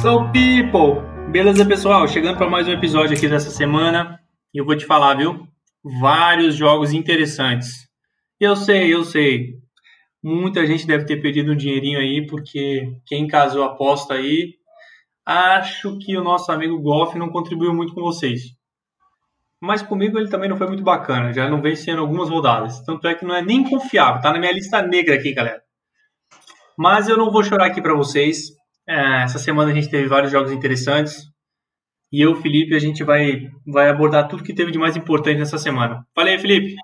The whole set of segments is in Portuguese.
So people, beleza pessoal? Chegando para mais um episódio aqui dessa semana e eu vou te falar, viu? Vários jogos interessantes. Eu sei, eu sei. Muita gente deve ter perdido um dinheirinho aí porque quem casou aposta aí, acho que o nosso amigo Golf não contribuiu muito com vocês. Mas comigo ele também não foi muito bacana, já não vem sendo algumas rodadas. Tanto é que não é nem confiável, tá na minha lista negra aqui, galera. Mas eu não vou chorar aqui para vocês. É, essa semana a gente teve vários jogos interessantes. E eu, Felipe, a gente vai, vai abordar tudo que teve de mais importante nessa semana. Falei, Felipe.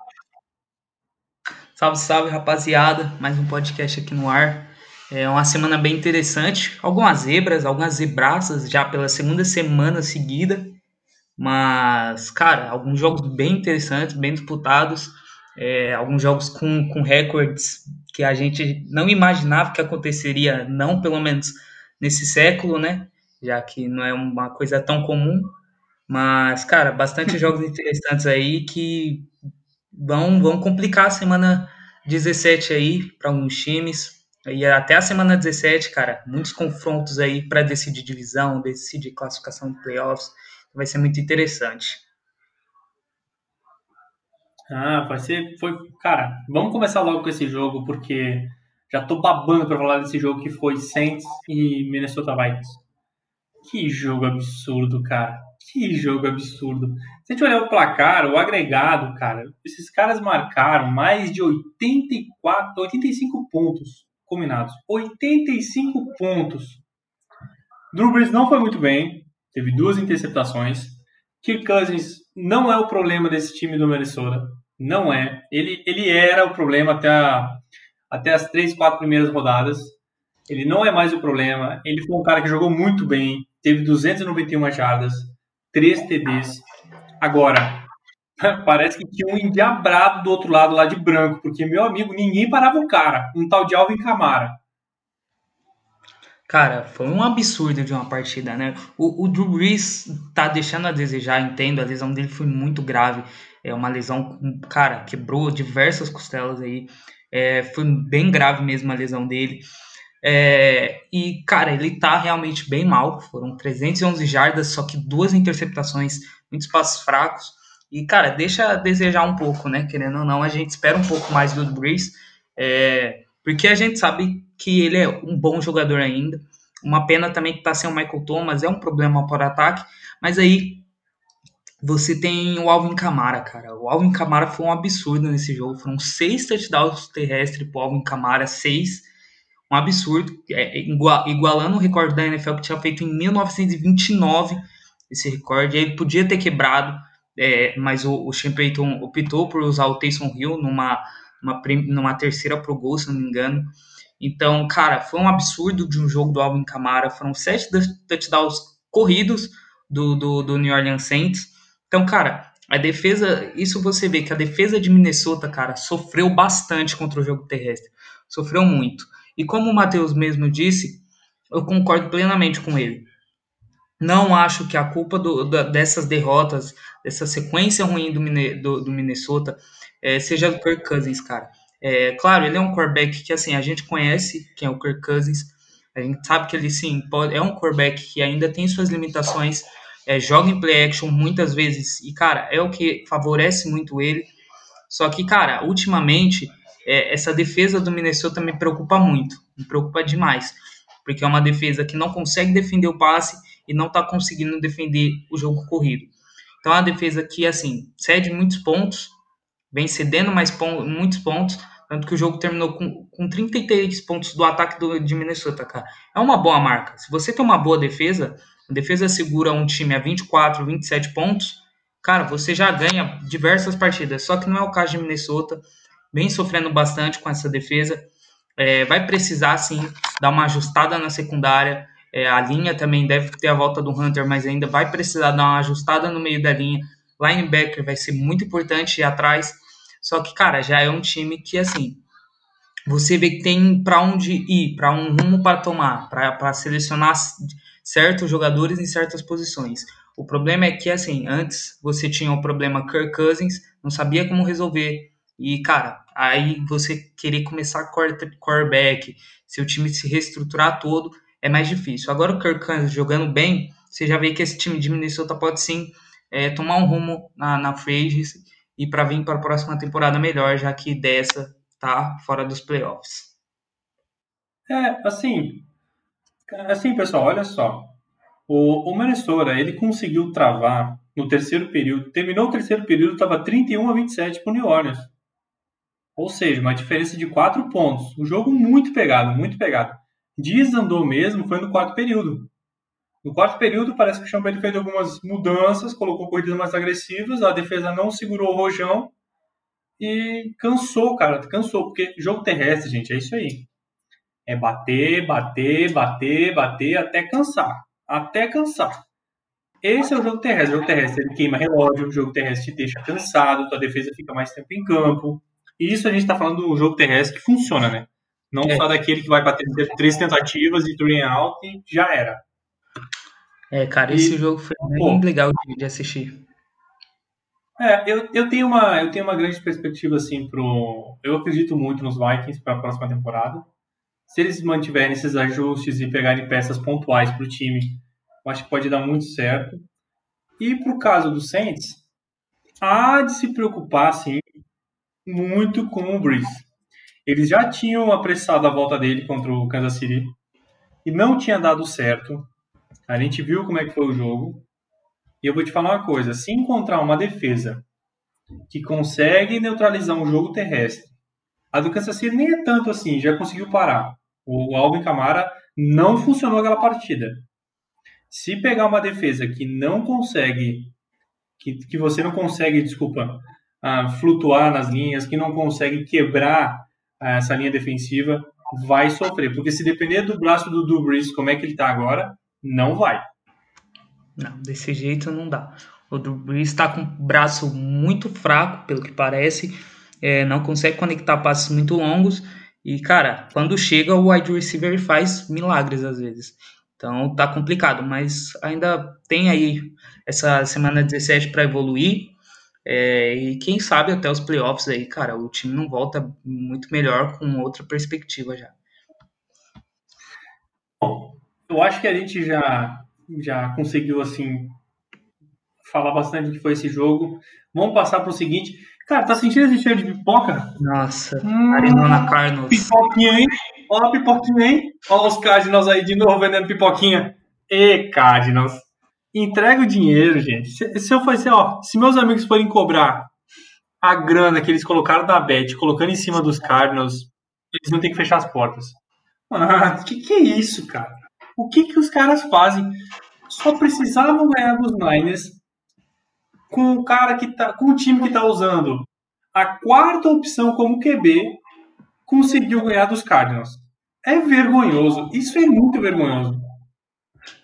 Salve, salve, rapaziada. Mais um podcast aqui no ar. É uma semana bem interessante. Algumas zebras, algumas zebraças já pela segunda semana seguida. Mas, cara, alguns jogos bem interessantes, bem disputados. É, alguns jogos com, com recordes que a gente não imaginava que aconteceria, não pelo menos nesse século, né? Já que não é uma coisa tão comum. Mas, cara, bastante jogos interessantes aí que vão, vão complicar a semana 17 aí para alguns times. E até a semana 17, cara, muitos confrontos aí para decidir divisão, decidir classificação de playoffs. Vai ser muito interessante. Ah, vai ser. Foi, cara, vamos começar logo com esse jogo, porque já tô babando para falar desse jogo que foi Saints e Minnesota Vikings. Que jogo absurdo, cara. Que jogo absurdo. Se a gente olhar o placar, o agregado, cara, esses caras marcaram mais de 84, 85 pontos combinados. 85 pontos. Drew Brees não foi muito bem, teve duas interceptações. Kirk Cousins não é o problema desse time do Minnesota. Não é. Ele, ele era o problema até, a, até as três, quatro primeiras rodadas. Ele não é mais o problema. Ele foi um cara que jogou muito bem. Teve 291 jardas, 3 TDs. Agora, parece que tinha um endiabrado do outro lado lá de branco, porque, meu amigo, ninguém parava o cara. Um tal de Alvin Camara. Cara, foi um absurdo de uma partida, né? O, o Drew Brees tá deixando a desejar, entendo, a lesão dele foi muito grave. É uma lesão, cara, quebrou diversas costelas aí. É, foi bem grave mesmo a lesão dele. É, e, cara, ele tá realmente bem mal. Foram 311 jardas, só que duas interceptações, muitos passos fracos. E, cara, deixa a desejar um pouco, né? Querendo ou não, a gente espera um pouco mais do Brees. É, porque a gente sabe que ele é um bom jogador ainda. Uma pena também que tá sem o Michael Thomas, é um problema para ataque. Mas aí você tem o Alvin Kamara, cara. O Alvin Kamara foi um absurdo nesse jogo. Foram seis touchdowns terrestres pro Alvin Kamara, seis. Um absurdo. É, é igualando o recorde da NFL que tinha feito em 1929. Esse recorde. Ele podia ter quebrado, é, mas o, o Sean Payton optou por usar o Taysom Hill numa, numa, numa terceira pro gol, se não me engano. Então, cara, foi um absurdo de um jogo do Alvin Kamara. Foram sete touchdowns corridos do, do, do New Orleans Saints. Então, cara, a defesa, isso você vê que a defesa de Minnesota, cara, sofreu bastante contra o jogo terrestre. Sofreu muito. E como o Matheus mesmo disse, eu concordo plenamente com ele. Não acho que a culpa do, da, dessas derrotas, dessa sequência ruim do, do, do Minnesota, é, seja do Kirk Cousins, cara. É, claro, ele é um quarterback que assim a gente conhece quem é o Kirk Cousins. A gente sabe que ele sim pode, é um quarterback que ainda tem suas limitações, é, joga em play action muitas vezes e cara é o que favorece muito ele. Só que cara, ultimamente é, essa defesa do Minnesota me preocupa muito, me preocupa demais, porque é uma defesa que não consegue defender o passe e não está conseguindo defender o jogo corrido. Então é uma defesa que assim cede muitos pontos vem cedendo mais pon muitos pontos, tanto que o jogo terminou com, com 33 pontos do ataque do, de Minnesota, cara. É uma boa marca. Se você tem uma boa defesa, a defesa segura um time a 24, 27 pontos, cara, você já ganha diversas partidas. Só que não é o caso de Minnesota, vem sofrendo bastante com essa defesa. É, vai precisar, sim, dar uma ajustada na secundária. É, a linha também deve ter a volta do Hunter, mas ainda vai precisar dar uma ajustada no meio da linha. Linebacker vai ser muito importante ir atrás. Só que, cara, já é um time que, assim, você vê que tem para onde ir, para um rumo para tomar, para selecionar certos jogadores em certas posições. O problema é que, assim, antes você tinha o problema Kirk Cousins, não sabia como resolver. E, cara, aí você querer começar quarterback, seu time se reestruturar todo, é mais difícil. Agora o Kirk Cousins jogando bem, você já vê que esse time de Minnesota pode sim é, tomar um rumo na, na e para vir para a próxima temporada melhor, já que dessa tá fora dos playoffs. É, assim, assim pessoal, olha só. O, o ele conseguiu travar no terceiro período, terminou o terceiro período, estava 31 a 27 para o New Orleans. Ou seja, uma diferença de 4 pontos. Um jogo muito pegado, muito pegado. Desandou mesmo, foi no quarto período. No quarto período, parece que o Champagne fez algumas mudanças, colocou corridas mais agressivas, a defesa não segurou o rojão e cansou, cara, cansou, porque jogo terrestre, gente, é isso aí. É bater, bater, bater, bater até cansar. Até cansar. Esse é o jogo terrestre. O jogo terrestre ele queima relógio, o jogo terrestre te deixa cansado, tua defesa fica mais tempo em campo. E isso a gente está falando do jogo terrestre que funciona, né? Não é. só daquele que vai bater três tentativas e three out e já era. É, cara, esse e, jogo foi bem pô, legal de, de, assistir. É, eu, eu, tenho uma, eu tenho uma grande perspectiva, assim, pro... Eu acredito muito nos Vikings para a próxima temporada. Se eles mantiverem esses ajustes e pegarem peças pontuais para o time, eu acho que pode dar muito certo. E pro caso do Saints, há de se preocupar, sim, muito com o Breeze. Eles já tinham apressado a volta dele contra o Kansas City e não tinha dado certo. A gente viu como é que foi o jogo. E eu vou te falar uma coisa: se encontrar uma defesa que consegue neutralizar um jogo terrestre, a do Kansas City nem é tanto assim, já conseguiu parar. O Alvin Kamara não funcionou aquela partida. Se pegar uma defesa que não consegue, que, que você não consegue, desculpa, uh, flutuar nas linhas, que não consegue quebrar uh, essa linha defensiva, vai sofrer. Porque se depender do braço do Dubris, como é que ele está agora, não vai. Não, desse jeito não dá. O Brees está com o braço muito fraco, pelo que parece, é, não consegue conectar passes muito longos. E, cara, quando chega, o wide receiver faz milagres às vezes. Então tá complicado, mas ainda tem aí essa semana 17 para evoluir. É, e quem sabe até os playoffs aí, cara, o time não volta muito melhor com outra perspectiva já. Bom, eu acho que a gente já, já conseguiu, assim, falar bastante do que foi esse jogo. Vamos passar para o seguinte. Cara, tá sentindo esse cheiro de pipoca? Nossa, hum, Arizona Cardinals. Pipoquinha, hein? Ó a pipoquinha, hein? Ó os Cardinals aí de novo vendendo pipoquinha. E Cardinals. Entrega o dinheiro, gente. Se, se eu fosse, ó, se meus amigos forem cobrar a grana que eles colocaram da Bet, colocando em cima dos Cardinals, eles vão ter que fechar as portas. Ah, que que é isso, cara? O que que os caras fazem? Só precisavam ganhar dos Niners com o cara que tá, com o time que tá usando a quarta opção como QB, conseguiu ganhar dos Cardinals. É vergonhoso. Isso é muito vergonhoso.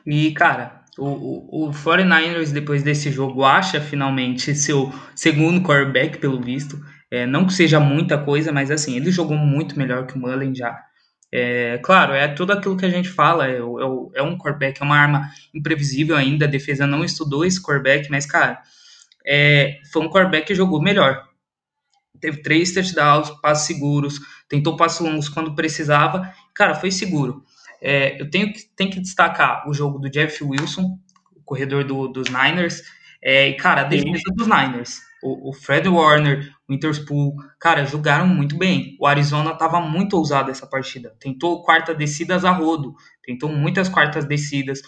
E, cara, o, o, o 49ers, depois desse jogo, acha finalmente seu segundo quarterback, pelo visto. É, não que seja muita coisa, mas assim, ele jogou muito melhor que o Mullen já. É, claro, é tudo aquilo que a gente fala, é, é, é um quarterback, é uma arma imprevisível ainda, a defesa não estudou esse quarterback, mas, cara, é, foi um quarterback que jogou melhor. Teve três touchdowns, passos seguros, tentou passos longos quando precisava, cara, foi seguro. É, eu tenho que, tenho que destacar o jogo do Jeff Wilson, o corredor do, dos Niners, é, e, cara, a defesa dos Niners o, o Fred Warner, o Interspool, cara, jogaram muito bem. O Arizona estava muito ousado essa partida. Tentou quartas descidas a rodo, tentou muitas quartas descidas.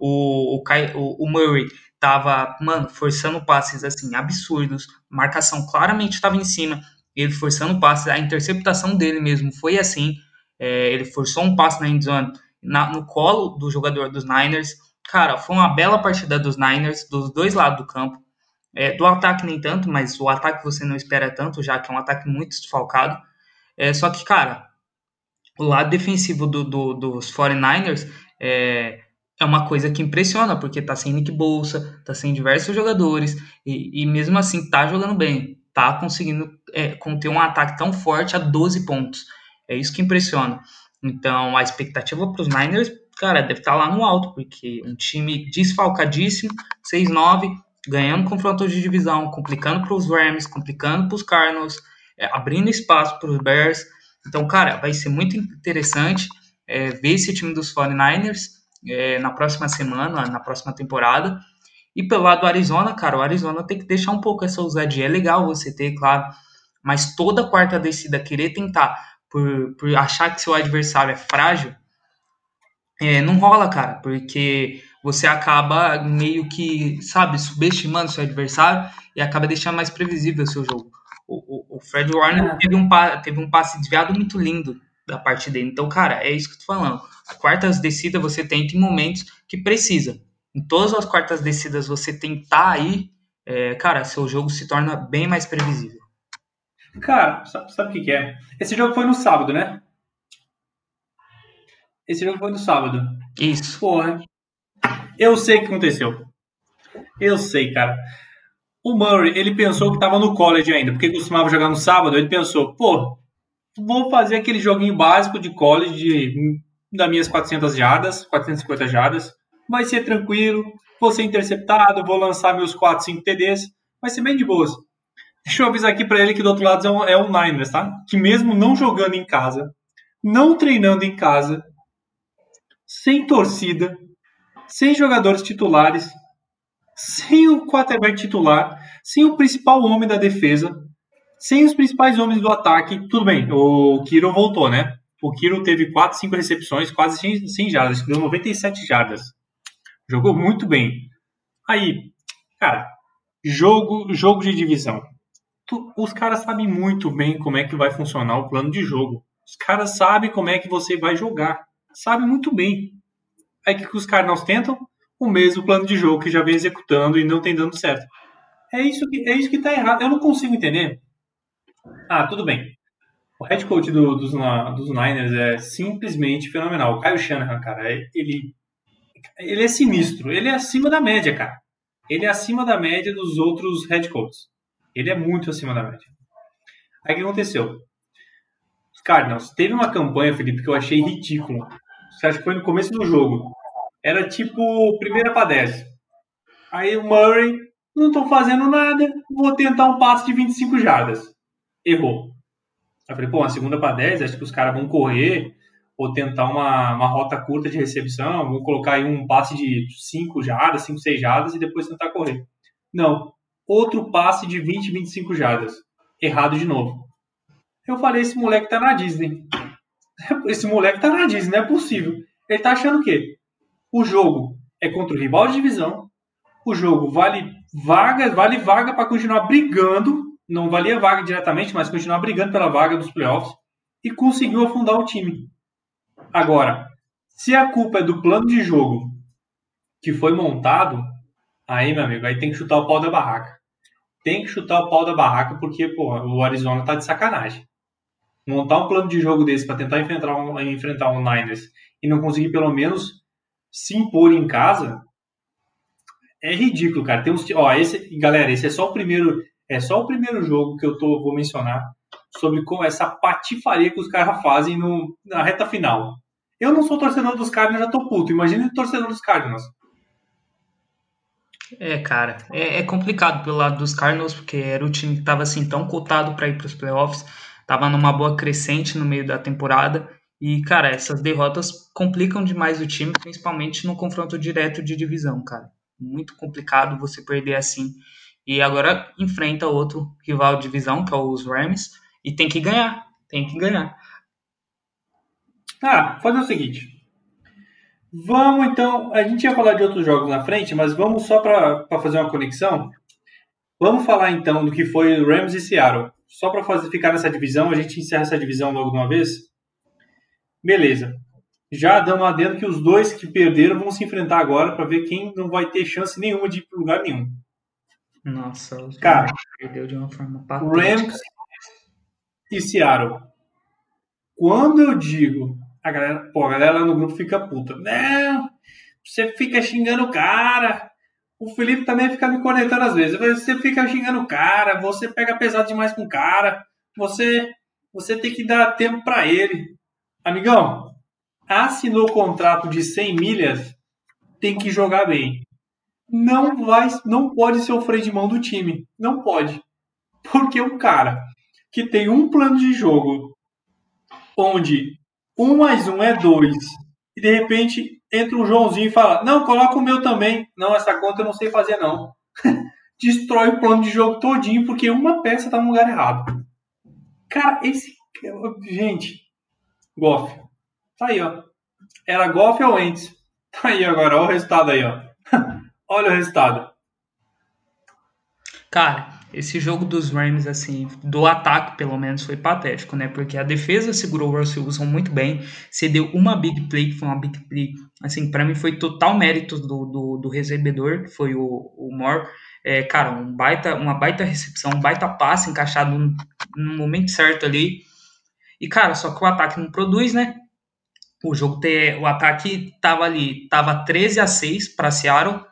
O, o, o, o Murray tava, mano, forçando passes assim absurdos. Marcação claramente estava em cima. Ele forçando passes. A interceptação dele mesmo foi assim. É, ele forçou um passe na endzone na, no colo do jogador dos Niners. Cara, foi uma bela partida dos Niners, dos dois lados do campo. É, do ataque nem tanto, mas o ataque você não espera tanto, já que é um ataque muito desfalcado. É, só que, cara, o lado defensivo do, do, dos 49ers é, é uma coisa que impressiona, porque tá sem Nick Bolsa, tá sem diversos jogadores, e, e mesmo assim tá jogando bem, tá conseguindo é, conter um ataque tão forte a 12 pontos. É isso que impressiona. Então, a expectativa para os Niners, cara, deve estar tá lá no alto, porque um time desfalcadíssimo, 6-9, ganhando confronto de divisão, complicando para os Rams, complicando para os Cardinals, é, abrindo espaço para os Bears. Então, cara, vai ser muito interessante. é, ver esse time dos 49ers é, na próxima semana, na próxima temporada. E pelo lado do Arizona, cara, o Arizona tem que deixar um pouco essa ousadia. É legal você ter, claro, mas toda quarta descida querer tentar por, por achar que seu adversário é frágil, é, não rola, cara, porque você acaba meio que, sabe, subestimando seu adversário e acaba deixando mais previsível o seu jogo. O, o, o Fred Warner é. teve, um, teve um passe desviado muito lindo da parte dele. Então, cara, é isso que eu tô falando. A quartas descida você tenta em momentos que precisa. Em todas as quartas descidas você tentar aí, é, cara, seu jogo se torna bem mais previsível. Cara, sabe, o que, que é? Esse jogo foi no sábado, né? Esse jogo foi no sábado. Isso. Porra. Eu sei o que aconteceu. Eu sei, cara. O Murray, ele pensou que tava no college ainda, porque costumava jogar no sábado. Ele pensou, pô, vou fazer aquele joguinho básico de college de, das minhas 400 jardas, 450 jardas. Vai ser tranquilo, vou ser interceptado, vou lançar meus 4, 5 TDs. Vai ser bem de boas. Deixa eu avisar aqui para ele que do outro lado é um, é um Niners, tá? Que mesmo não jogando em casa, não treinando em casa, sem torcida, sem jogadores titulares, sem o quarterback titular, sem o principal homem da defesa, sem os principais homens do ataque, tudo bem, o Kiro voltou, né? O Kiro teve 4, 5 recepções, quase 100 jardas, deu 97 jardas. Jogou muito bem. Aí, cara, jogo, jogo de divisão. Tu, os caras sabem muito bem como é que vai funcionar o plano de jogo. Os caras sabem como é que você vai jogar sabe muito bem. Aí que os Cardinals tentam o mesmo plano de jogo que já vem executando e não tem dando certo. É isso que é isso que tá errado. Eu não consigo entender. Ah, tudo bem. O head coach do, dos, dos Niners é simplesmente fenomenal. O Kyle Shanahan, cara, é, ele, ele é sinistro. Ele é acima da média, cara. Ele é acima da média dos outros head coaches. Ele é muito acima da média. Aí o que aconteceu? Cardinals. Teve uma campanha, Felipe, que eu achei ridícula. Você acha que foi no começo do jogo? Era tipo primeira para 10. Aí o Murray, não estou fazendo nada, vou tentar um passe de 25 jardas. Errou. Eu falei, pô, uma segunda para 10, acho que os caras vão correr ou tentar uma, uma rota curta de recepção, vou colocar aí um passe de 5 jardas, 5, 6 jardas e depois tentar correr. Não. Outro passe de 20, 25 jardas. Errado de novo. Eu falei, esse moleque tá na Disney. Esse moleque tá na Disney, não é possível. Ele tá achando o quê? O jogo é contra o rival de divisão. O jogo vale vaga, vale vaga para continuar brigando. Não valia vaga diretamente, mas continuar brigando pela vaga dos playoffs. E conseguiu afundar o time. Agora, se a culpa é do plano de jogo que foi montado, aí, meu amigo, aí tem que chutar o pau da barraca. Tem que chutar o pau da barraca porque, pô, o Arizona tá de sacanagem montar um plano de jogo desse para tentar enfrentar um, enfrentar um Niners e não conseguir pelo menos se impor em casa, é ridículo, cara. Tem uns, ó, esse, galera, esse é só o primeiro, é só o primeiro jogo que eu tô, vou mencionar sobre como essa patifaria que os caras fazem no, na reta final. Eu não sou torcedor dos Cardinals, já tô puto. Imagina o torcedor dos Cardinals. É, cara, é, é, complicado pelo lado dos Cardinals, porque era o time que tava assim tão cotado para ir para os playoffs estava numa boa crescente no meio da temporada. E, cara, essas derrotas complicam demais o time, principalmente no confronto direto de divisão, cara. Muito complicado você perder assim. E agora enfrenta outro rival de divisão, que é os Rams, e tem que ganhar. Tem que ganhar. Ah, fazer o seguinte. Vamos então. A gente ia falar de outros jogos na frente, mas vamos só para fazer uma conexão. Vamos falar então do que foi Rams e Seattle só para ficar nessa divisão, a gente encerra essa divisão logo de uma vez? Beleza. Já dando adendo que os dois que perderam vão se enfrentar agora para ver quem não vai ter chance nenhuma de ir para lugar nenhum. Nossa, cara, perdeu de uma forma patética. Rams e Seattle. Quando eu digo, a galera, pô, a galera lá no grupo fica puta. Não, você fica xingando o cara, o Felipe também fica me conectando às vezes. Você fica xingando o cara, você pega pesado demais com o cara, você, você tem que dar tempo para ele. Amigão, assinou o contrato de 100 milhas, tem que jogar bem. Não vai, não pode ser o freio de mão do time. Não pode. Porque um cara que tem um plano de jogo onde um mais um é dois. E de repente entra o Joãozinho e fala: Não, coloca o meu também. Não, essa conta eu não sei fazer, não. Destrói o plano de jogo todinho porque uma peça tá no lugar errado. Cara, esse. Gente, Goff. Tá aí, ó. Era Goff ou Wentz? Tá aí agora, olha o resultado aí, ó. Olha o resultado. Cara, esse jogo dos Rams, assim, do ataque pelo menos, foi patético, né? Porque a defesa segurou o Russell Wilson muito bem, cedeu uma big play, que foi uma big play, assim, para mim foi total mérito do, do, do recebedor, que foi o, o Moore. É, cara, um baita, uma baita recepção, um baita passe encaixado no, no momento certo ali. E, cara, só que o ataque não produz, né? O jogo ter, o ataque tava ali, tava 13 a 6 para Seattle,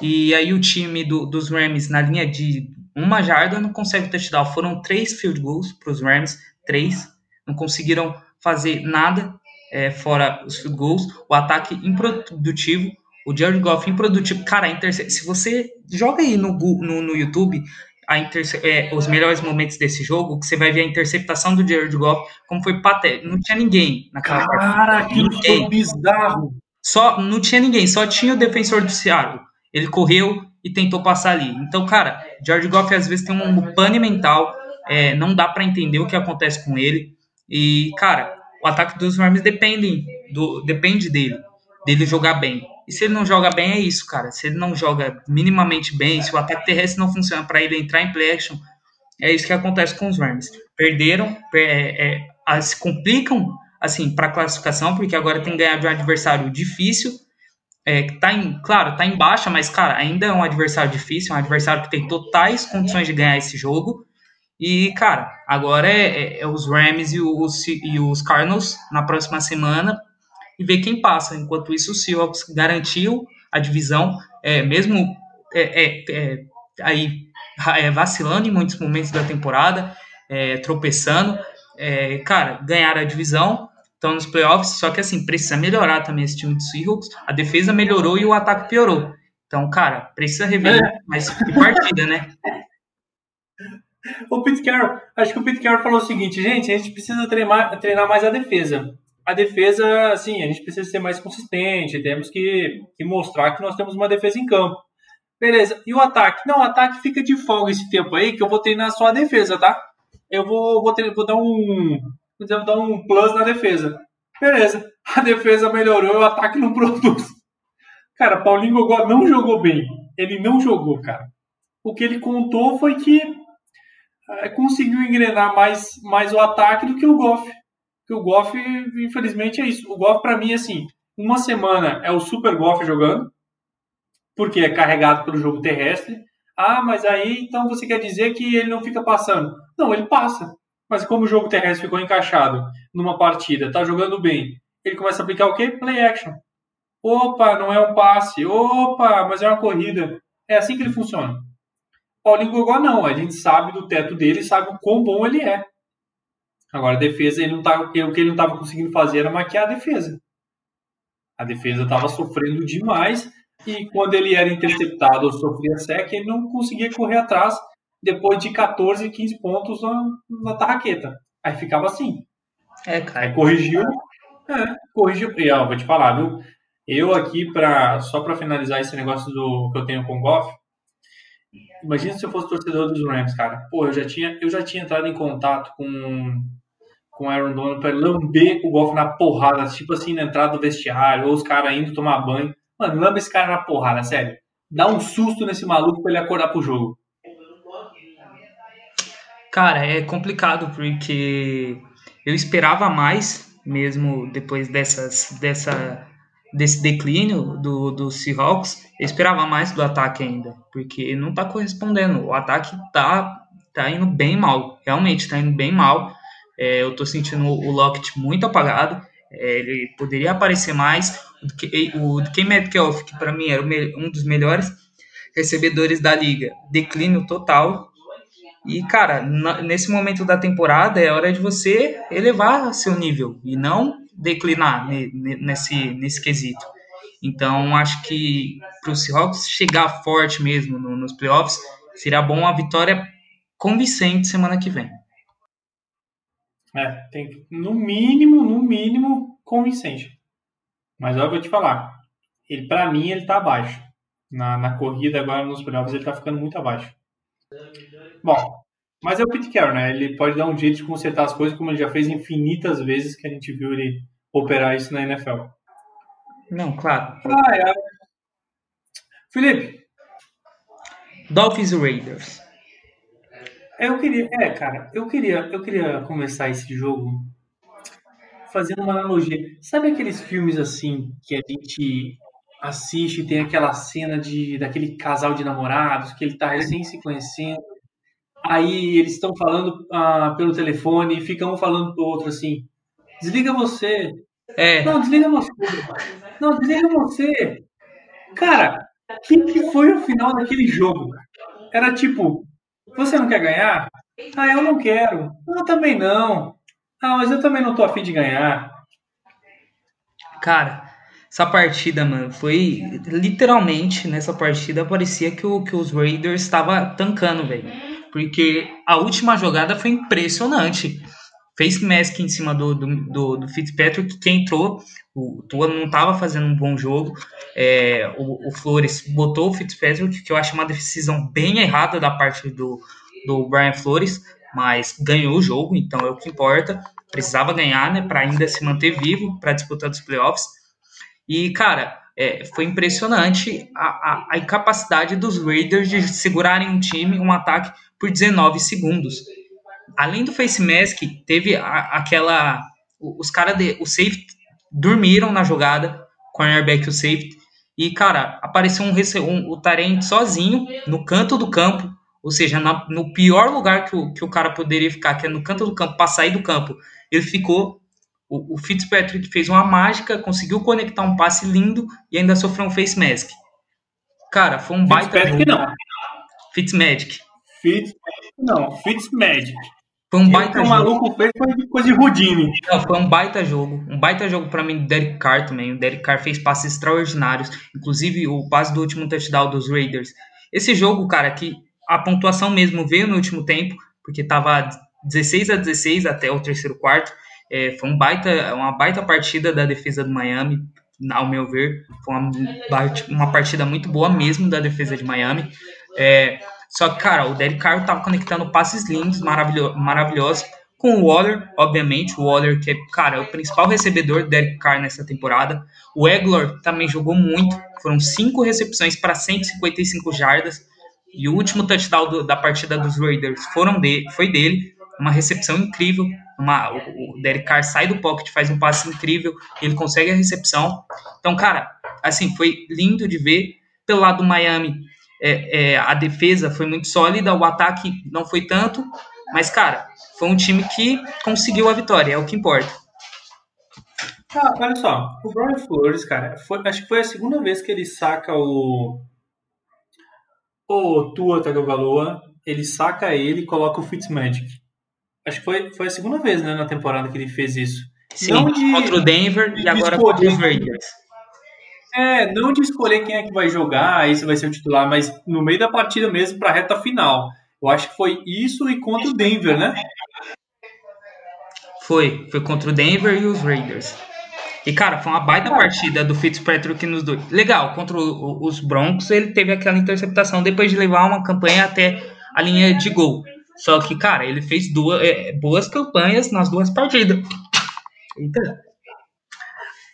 e aí o time do, dos Rams na linha de uma jarda não consegue touchdown. Foram três field goals para os Rams, três. Não conseguiram fazer nada é, fora os field goals. O ataque improdutivo. O Jared Goff improdutivo. Cara, se você joga aí no, no, no YouTube a interce... É, os melhores momentos desse jogo, que você vai ver a interceptação do Jared Goff, como foi patético. Não tinha ninguém naquela Cara, aquilo foi bizarro. Só, não tinha ninguém, só tinha o defensor do Seattle. Ele correu e tentou passar ali. Então, cara, George Goff às vezes tem um pane mental, é, não dá para entender o que acontece com ele. E, cara, o ataque dos Rams depende, do, depende dele, dele jogar bem. E se ele não joga bem, é isso, cara. Se ele não joga minimamente bem, se o ataque terrestre não funciona para ele entrar em play action, é isso que acontece com os Rams. Perderam, é, é, se complicam assim para classificação, porque agora tem que ganhar de um adversário difícil é, que tá em, claro, tá em baixa, mas, cara, ainda é um adversário difícil, um adversário que tem totais condições de ganhar esse jogo. E, cara, agora é, é, é os Rams e os, e os Cardinals na próxima semana e ver quem passa. Enquanto isso, o Seahawks garantiu a divisão, é, mesmo é, é, é aí vacilando em muitos momentos da temporada, tropeçando. cara, ganhar a divisão estão nos playoffs, só que assim, precisa melhorar também esse time do Seahawks. A defesa melhorou e o ataque piorou. Então, cara, precisa rever é. mais partida, né? O Pete Carroll, acho que o Pete Carroll falou o seguinte, gente, a gente precisa treinar, treinar mais a defesa. A defesa, assim, a gente precisa ser mais consistente, temos que, que mostrar que nós temos uma defesa em campo. Beleza, e o ataque? Não, o ataque fica de folga esse tempo aí, que eu vou treinar só a defesa, tá? Eu vou, vou, treinar, vou dar um, Precisamos dar um plus na defesa. Beleza. A defesa melhorou, o ataque não produz. Cara, Paulinho Gogó não jogou bem. Ele não jogou, cara. O que ele contou foi que é, conseguiu engrenar mais, mais o ataque do que o Goff. Que o Goff, infelizmente, é isso. O Goff, para mim, assim, uma semana é o Super Goff jogando, porque é carregado pelo jogo terrestre. Ah, mas aí então você quer dizer que ele não fica passando? Não, ele passa. Mas como o jogo terrestre ficou encaixado numa partida, tá jogando bem, ele começa a aplicar o quê? Play action. Opa, não é um passe. Opa, mas é uma corrida. É assim que ele funciona. Paulinho Gogó não, a gente sabe do teto dele, sabe o quão bom ele é. Agora a defesa, ele não tá, o que ele não estava conseguindo fazer era maquiar a defesa. A defesa estava sofrendo demais e quando ele era interceptado ou sofria sec, ele não conseguia correr atrás depois de 14, 15 pontos na, na tarraqueta. Aí ficava assim. É, cara. Aí corrigiu. É, corrigiu. E ó, vou te falar, viu? Eu aqui, pra, só para finalizar esse negócio do que eu tenho com o Goff, imagina se eu fosse torcedor dos Rams, cara. Pô, eu já tinha, eu já tinha entrado em contato com com Aaron Donald para lamber o Goff na porrada, tipo assim, na entrada do vestiário, ou os caras indo tomar banho. Mano, lamba esse cara na porrada, sério. Dá um susto nesse maluco pra ele acordar pro jogo. Cara, é complicado porque eu esperava mais, mesmo depois dessas, dessa, desse declínio do, do Seahawks, eu esperava mais do ataque ainda, porque não tá correspondendo. O ataque tá, tá indo bem mal, realmente tá indo bem mal. É, eu tô sentindo o Lockett muito apagado, é, ele poderia aparecer mais. O Ken Metcalf, que para mim era um dos melhores recebedores da liga, declínio total. E, cara, nesse momento da temporada é hora de você elevar seu nível e não declinar nesse, nesse quesito. Então, acho que para o Seahawks chegar forte mesmo nos playoffs, seria bom uma vitória convincente semana que vem. É, tem que, no mínimo, no mínimo, convincente. Mas eu vou te falar, ele para mim ele tá abaixo. Na, na corrida agora nos playoffs ele tá ficando muito abaixo. Bom, mas é o Pete Carroll, né? Ele pode dar um jeito de consertar as coisas como ele já fez infinitas vezes que a gente viu ele operar isso na NFL. Não, claro. Ah, é. Felipe. Dolphins e Raiders. Eu queria, é, cara, eu queria, eu queria começar esse jogo fazendo uma analogia. Sabe aqueles filmes assim que a gente assiste e tem aquela cena de daquele casal de namorados que ele tá recém se conhecendo. Aí eles estão falando ah, pelo telefone e ficam um falando pro outro assim: desliga você. É. Não, desliga você. Não, desliga você. Cara, o que, que foi o final daquele jogo? Era tipo, você não quer ganhar? Ah, eu não quero. Eu também não. Ah, mas eu também não tô afim de ganhar. Cara, essa partida, mano, foi literalmente nessa partida parecia que, o, que os Raiders estava tancando, velho. Porque a última jogada foi impressionante. Face mask em cima do, do, do, do Fitzpatrick, que entrou. O Tua não estava fazendo um bom jogo. É, o, o, Flores botou o Fitzpatrick, que eu acho uma decisão bem errada da parte do, do Brian Flores, mas ganhou o jogo, então é o que importa. Precisava ganhar, né, para ainda se manter vivo para disputar os playoffs. E, cara, é, foi impressionante a, a, a, incapacidade dos Raiders de segurarem um time, um ataque, por 19 segundos. Além do face mask, teve a, aquela. Os caras. O safety dormiram na jogada, cornerback e o safety. E, cara, apareceu um, um, o Tarente sozinho no canto do campo, ou seja, na, no pior lugar que o, que o cara poderia ficar, que é no canto do campo, para sair do campo. Ele ficou o, o, Fitzpatrick fez uma mágica, conseguiu conectar um passe lindo e ainda sofreu um face mask. Cara, foi um baita. Fitzpatrick não. Fitzmagic. Fitz, não, Fitzmagic. Foi um baita jogo. O maluco fez foi coisa de Rudine. Não, foi um baita jogo. Um baita jogo para mim do Derek Carr também. O Derek Carr fez passes extraordinários. Inclusive o passe do último touchdown dos Raiders. Esse jogo, cara, que a pontuação mesmo veio no último tempo, porque tava 16 a 16 até o terceiro quarto. É, foi um baita, uma baita partida da defesa do Miami, ao meu ver. Foi uma, uma partida muito boa mesmo da defesa de Miami. É, só que, cara, o Derek Carr estava conectando passes lindos, maravilho, maravilhosos, com o Waller, obviamente. O Waller, que é, cara, é o principal recebedor do Derek Carr nessa temporada. O Eglor também jogou muito. Foram cinco recepções para 155 jardas. E o último touchdown do, da partida dos Raiders foram de, foi dele uma recepção incrível. Uma, o, Derek Carr sai do pocket, faz um passe incrível, ele consegue a recepção. Então, cara, assim, foi lindo de ver. Pelo lado do Miami, é, é, a defesa foi muito sólida, o ataque não foi tanto, mas, cara, foi um time que conseguiu a vitória, é o que importa. Ah, olha só, o Brian Flores, cara, foi, acho que foi a segunda vez que ele saca o. O Tua Tagovailoa, ele saca ele e coloca o Fitzmagic. Acho que foi, foi a segunda vez, né, na temporada que ele fez isso. Sim, não de, contra o Denver de, e agora contra os Raiders. É, não de escolher quem é que vai jogar, esse vai ser o titular, mas no meio da partida mesmo, para a reta final. Eu acho que foi isso e contra o Denver, né? Foi, foi contra o Denver e os Raiders. E, cara, foi uma baita partida do Fitzpatrick nos dois. Legal, contra o, os Broncos ele teve aquela interceptação depois de levar uma campanha até a linha de gol. Só que, cara, ele fez duas, é, boas campanhas nas duas partidas. Eita.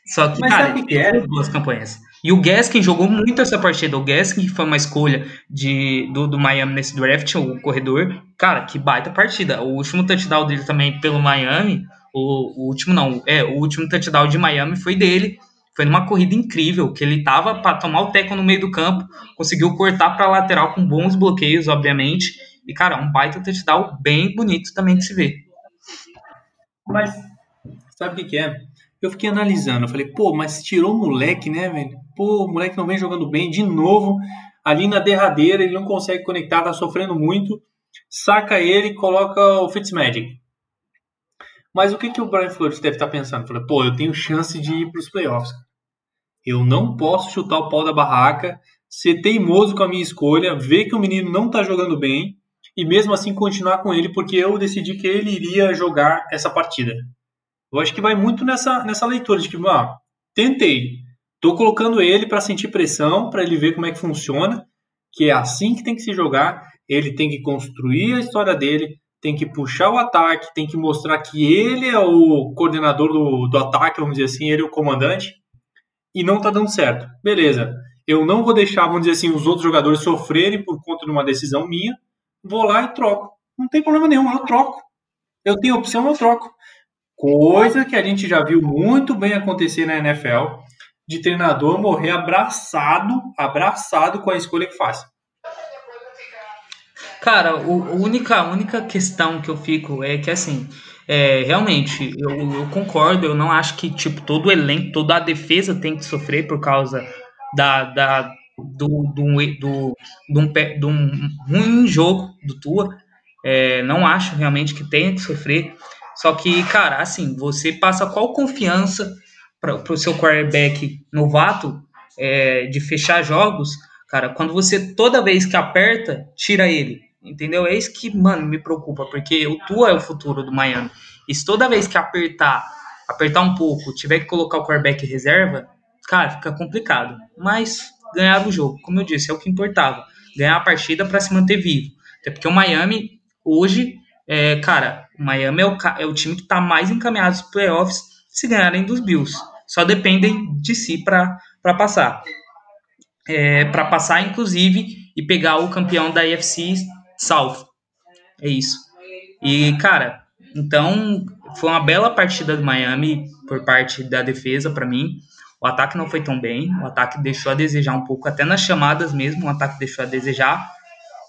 Só que, Mas cara, ele fez duas campanhas. E o Gaskin jogou muito essa partida. O Gaskin foi uma escolha de, do, do Miami nesse draft, o corredor. Cara, que baita partida. O último touchdown dele também pelo Miami. O, o último não, é, o último touchdown de Miami foi dele. Foi numa corrida incrível, que ele tava para tomar o teco no meio do campo, conseguiu cortar para lateral com bons bloqueios, obviamente, e, cara, um baita touchdown bem bonito também de se ver. Mas, sabe o que, que é? Eu fiquei analisando, eu falei, pô, mas tirou o moleque, né, velho? Pô, o moleque não vem jogando bem, de novo, ali na derradeira, ele não consegue conectar, tá sofrendo muito. Saca ele e coloca o Fitzmagic. Mas o que, que o Brian Flores deve estar tá pensando? Falei, pô, eu tenho chance de ir para os playoffs. Eu não posso chutar o pau da barraca, ser teimoso com a minha escolha, ver que o menino não tá jogando bem e mesmo assim continuar com ele, porque eu decidi que ele iria jogar essa partida. Eu acho que vai muito nessa, nessa leitura de que, ah, tentei, tô colocando ele para sentir pressão, para ele ver como é que funciona, que é assim que tem que se jogar. Ele tem que construir a história dele, tem que puxar o ataque, tem que mostrar que ele é o coordenador do, do ataque, vamos dizer assim, ele é o comandante, e não tá dando certo. Beleza, eu não vou deixar, vamos dizer assim, os outros jogadores sofrerem por conta de uma decisão minha, vou lá e troco. Não tem problema nenhum, eu troco. Eu tenho opção, eu troco. Coisa que a gente já viu muito bem acontecer na NFL, de treinador morrer abraçado, abraçado com a escolha que faz. Cara, o, a única, única questão que eu fico é que, assim, é, realmente, eu, eu, concordo, eu não acho que, tipo, todo o elenco, toda a defesa tem que sofrer por causa da, da, do, do, do, do, um, do um ruim jogo do Tua. É, não acho realmente que tenha que sofrer. Só que, cara, assim, você passa qual confiança para o seu quarterback novato é, de fechar jogos, cara, quando você toda vez que aperta, tira ele. Entendeu? É isso que, mano, me preocupa, porque o Tua é o futuro do Miami. E se toda vez que apertar, apertar um pouco, tiver que colocar o quarterback reserva, cara, fica complicado. Mas ganhar o jogo, como eu disse, é o que importava. Ganhar a partida para se manter vivo. Até porque o Miami, hoje, é, cara, o Miami é o, é o time que está mais encaminhado aos playoffs se ganharem dos Bills. Só dependem de si para passar. É, para passar, inclusive, e pegar o campeão da AFC South. É isso. E, cara, então foi uma bela partida do Miami por parte da defesa para mim. O ataque não foi tão bem, o ataque deixou a desejar um pouco, até nas chamadas mesmo, o ataque deixou a desejar,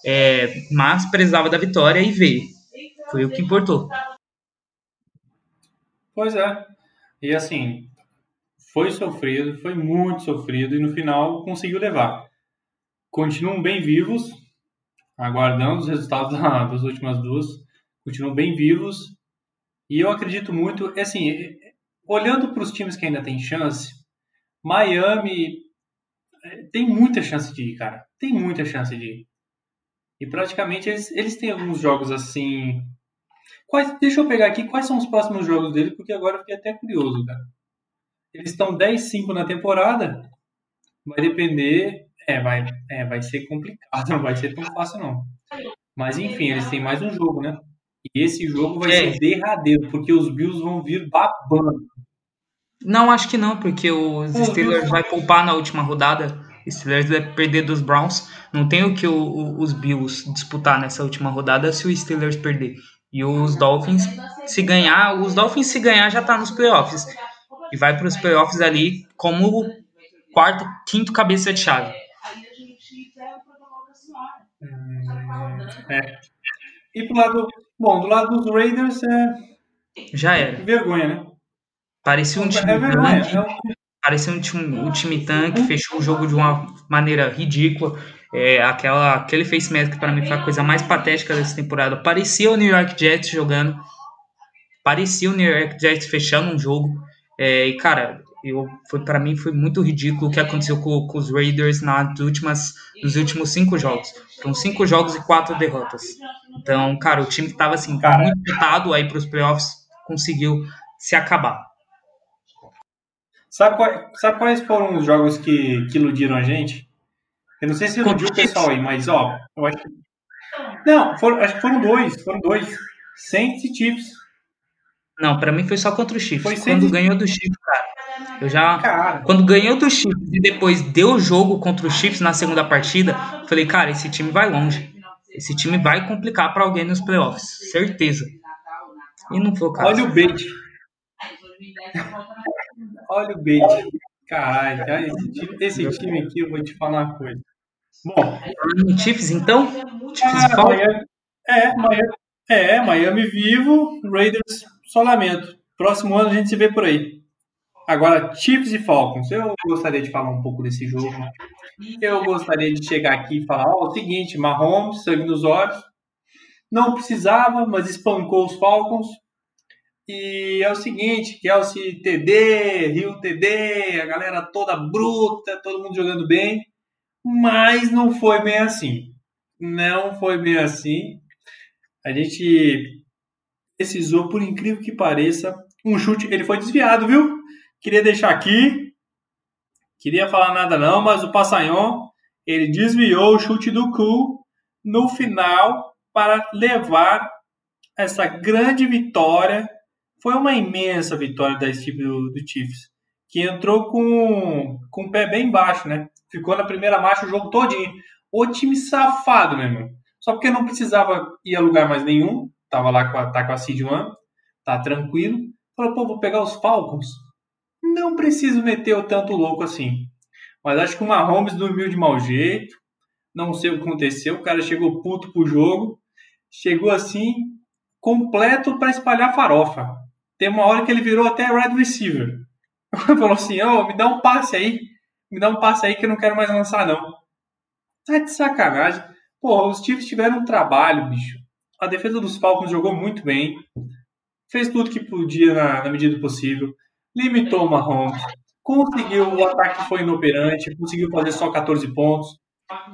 é, mas precisava da vitória e veio. Foi o que importou. Pois é. E assim, foi sofrido, foi muito sofrido e no final conseguiu levar. Continuam bem vivos, aguardando os resultados das últimas duas, continuam bem vivos. E eu acredito muito, assim, olhando para os times que ainda têm chance, Miami é, tem muita chance de ir, cara. Tem muita chance de ir. E praticamente eles, eles têm alguns jogos assim. Quais, deixa eu pegar aqui quais são os próximos jogos dele, porque agora eu fiquei até curioso, cara. Eles estão 10-5 na temporada. Vai depender. É vai, é, vai ser complicado, não vai ser tão fácil, não. Mas enfim, eles têm mais um jogo, né? E esse jogo vai é. ser derradeiro, porque os Bills vão vir babando. Não, acho que não, porque os Steelers vai poupar na última rodada. Os Steelers vai perder dos Browns. Não tem o que o, o, os Bills disputar nessa última rodada se o Steelers perder. E os Dolphins, se ganhar, os Dolphins se ganhar já tá nos playoffs. E vai para os playoffs ali como quarto, quinto cabeça de chave. Hum, é. E pro lado, bom, do lado dos Raiders é já era. Vergonha, né? Parecia um time é tanque. É parecia um time, um time tanque, fechou o jogo de uma maneira ridícula. É, aquela, aquele face mask para mim foi a coisa mais patética dessa temporada. Parecia o New York Jets jogando. Parecia o New York Jets fechando um jogo. É, e, cara, eu, foi para mim foi muito ridículo o que aconteceu com, com, os Raiders nas últimas, nos últimos cinco jogos. Foram cinco jogos e quatro derrotas. Então, cara, o time que tava assim, cara. muito lutado aí para os playoffs conseguiu se acabar. Sabe, qual, sabe quais foram os jogos que, que iludiram a gente? Eu não sei se iludiu o pessoal aí, mas ó, eu acho que. Não, foram, acho que foram dois, foram dois. Saints e Chiefs. Não, para mim foi só contra o Chiefs. Foi quando ganhou do Chiefs, cara. Eu já. Cara. Quando ganhou do Chiefs e depois deu o jogo contra o Chiefs na segunda partida, falei, cara, esse time vai longe. Esse time vai complicar para alguém nos playoffs. Certeza. E não foi o caso. Olha o bait. Olha o bait. Caralho, esse time, esse time aqui, eu vou te falar uma coisa. Bom. Chiefs, então? Chiefs é, Miami, é, Miami, é, Miami vivo, Raiders só lamento. Próximo ano a gente se vê por aí. Agora, Chiefs e Falcons. Eu gostaria de falar um pouco desse jogo. Eu gostaria de chegar aqui e falar: ó, oh, o seguinte, Mahomes, sangue nos olhos. Não precisava, mas espancou os Falcons. E é o seguinte, Kelsey TD, Rio TD, a galera toda bruta, todo mundo jogando bem, mas não foi bem assim. Não foi bem assim. A gente precisou, por incrível que pareça, Um chute, ele foi desviado, viu? Queria deixar aqui. Queria falar nada não, mas o Passanhon, ele desviou o chute do Cool no final para levar essa grande vitória. Foi uma imensa vitória da equipe do, do Chiefs, que entrou com, com o pé bem baixo, né? Ficou na primeira marcha o jogo todinho. O time safado, meu irmão. Só porque não precisava ir a lugar mais nenhum. Tava lá com a, tá com a Seed One. Tá tranquilo. Falou, pô, vou pegar os Falcons. Não preciso meter o tanto louco assim. Mas acho que o Mahomes dormiu de mau jeito. Não sei o que aconteceu. O cara chegou puto pro jogo. Chegou assim, completo para espalhar farofa. Tem uma hora que ele virou até wide receiver. Falou assim: Ô, oh, me dá um passe aí. Me dá um passe aí que eu não quero mais lançar, não. Tá de sacanagem. Porra, os Chiefs tiveram um trabalho, bicho. A defesa dos Falcons jogou muito bem. Fez tudo que podia na, na medida do possível. Limitou o Mahomes. Conseguiu, o ataque foi inoperante. Conseguiu fazer só 14 pontos.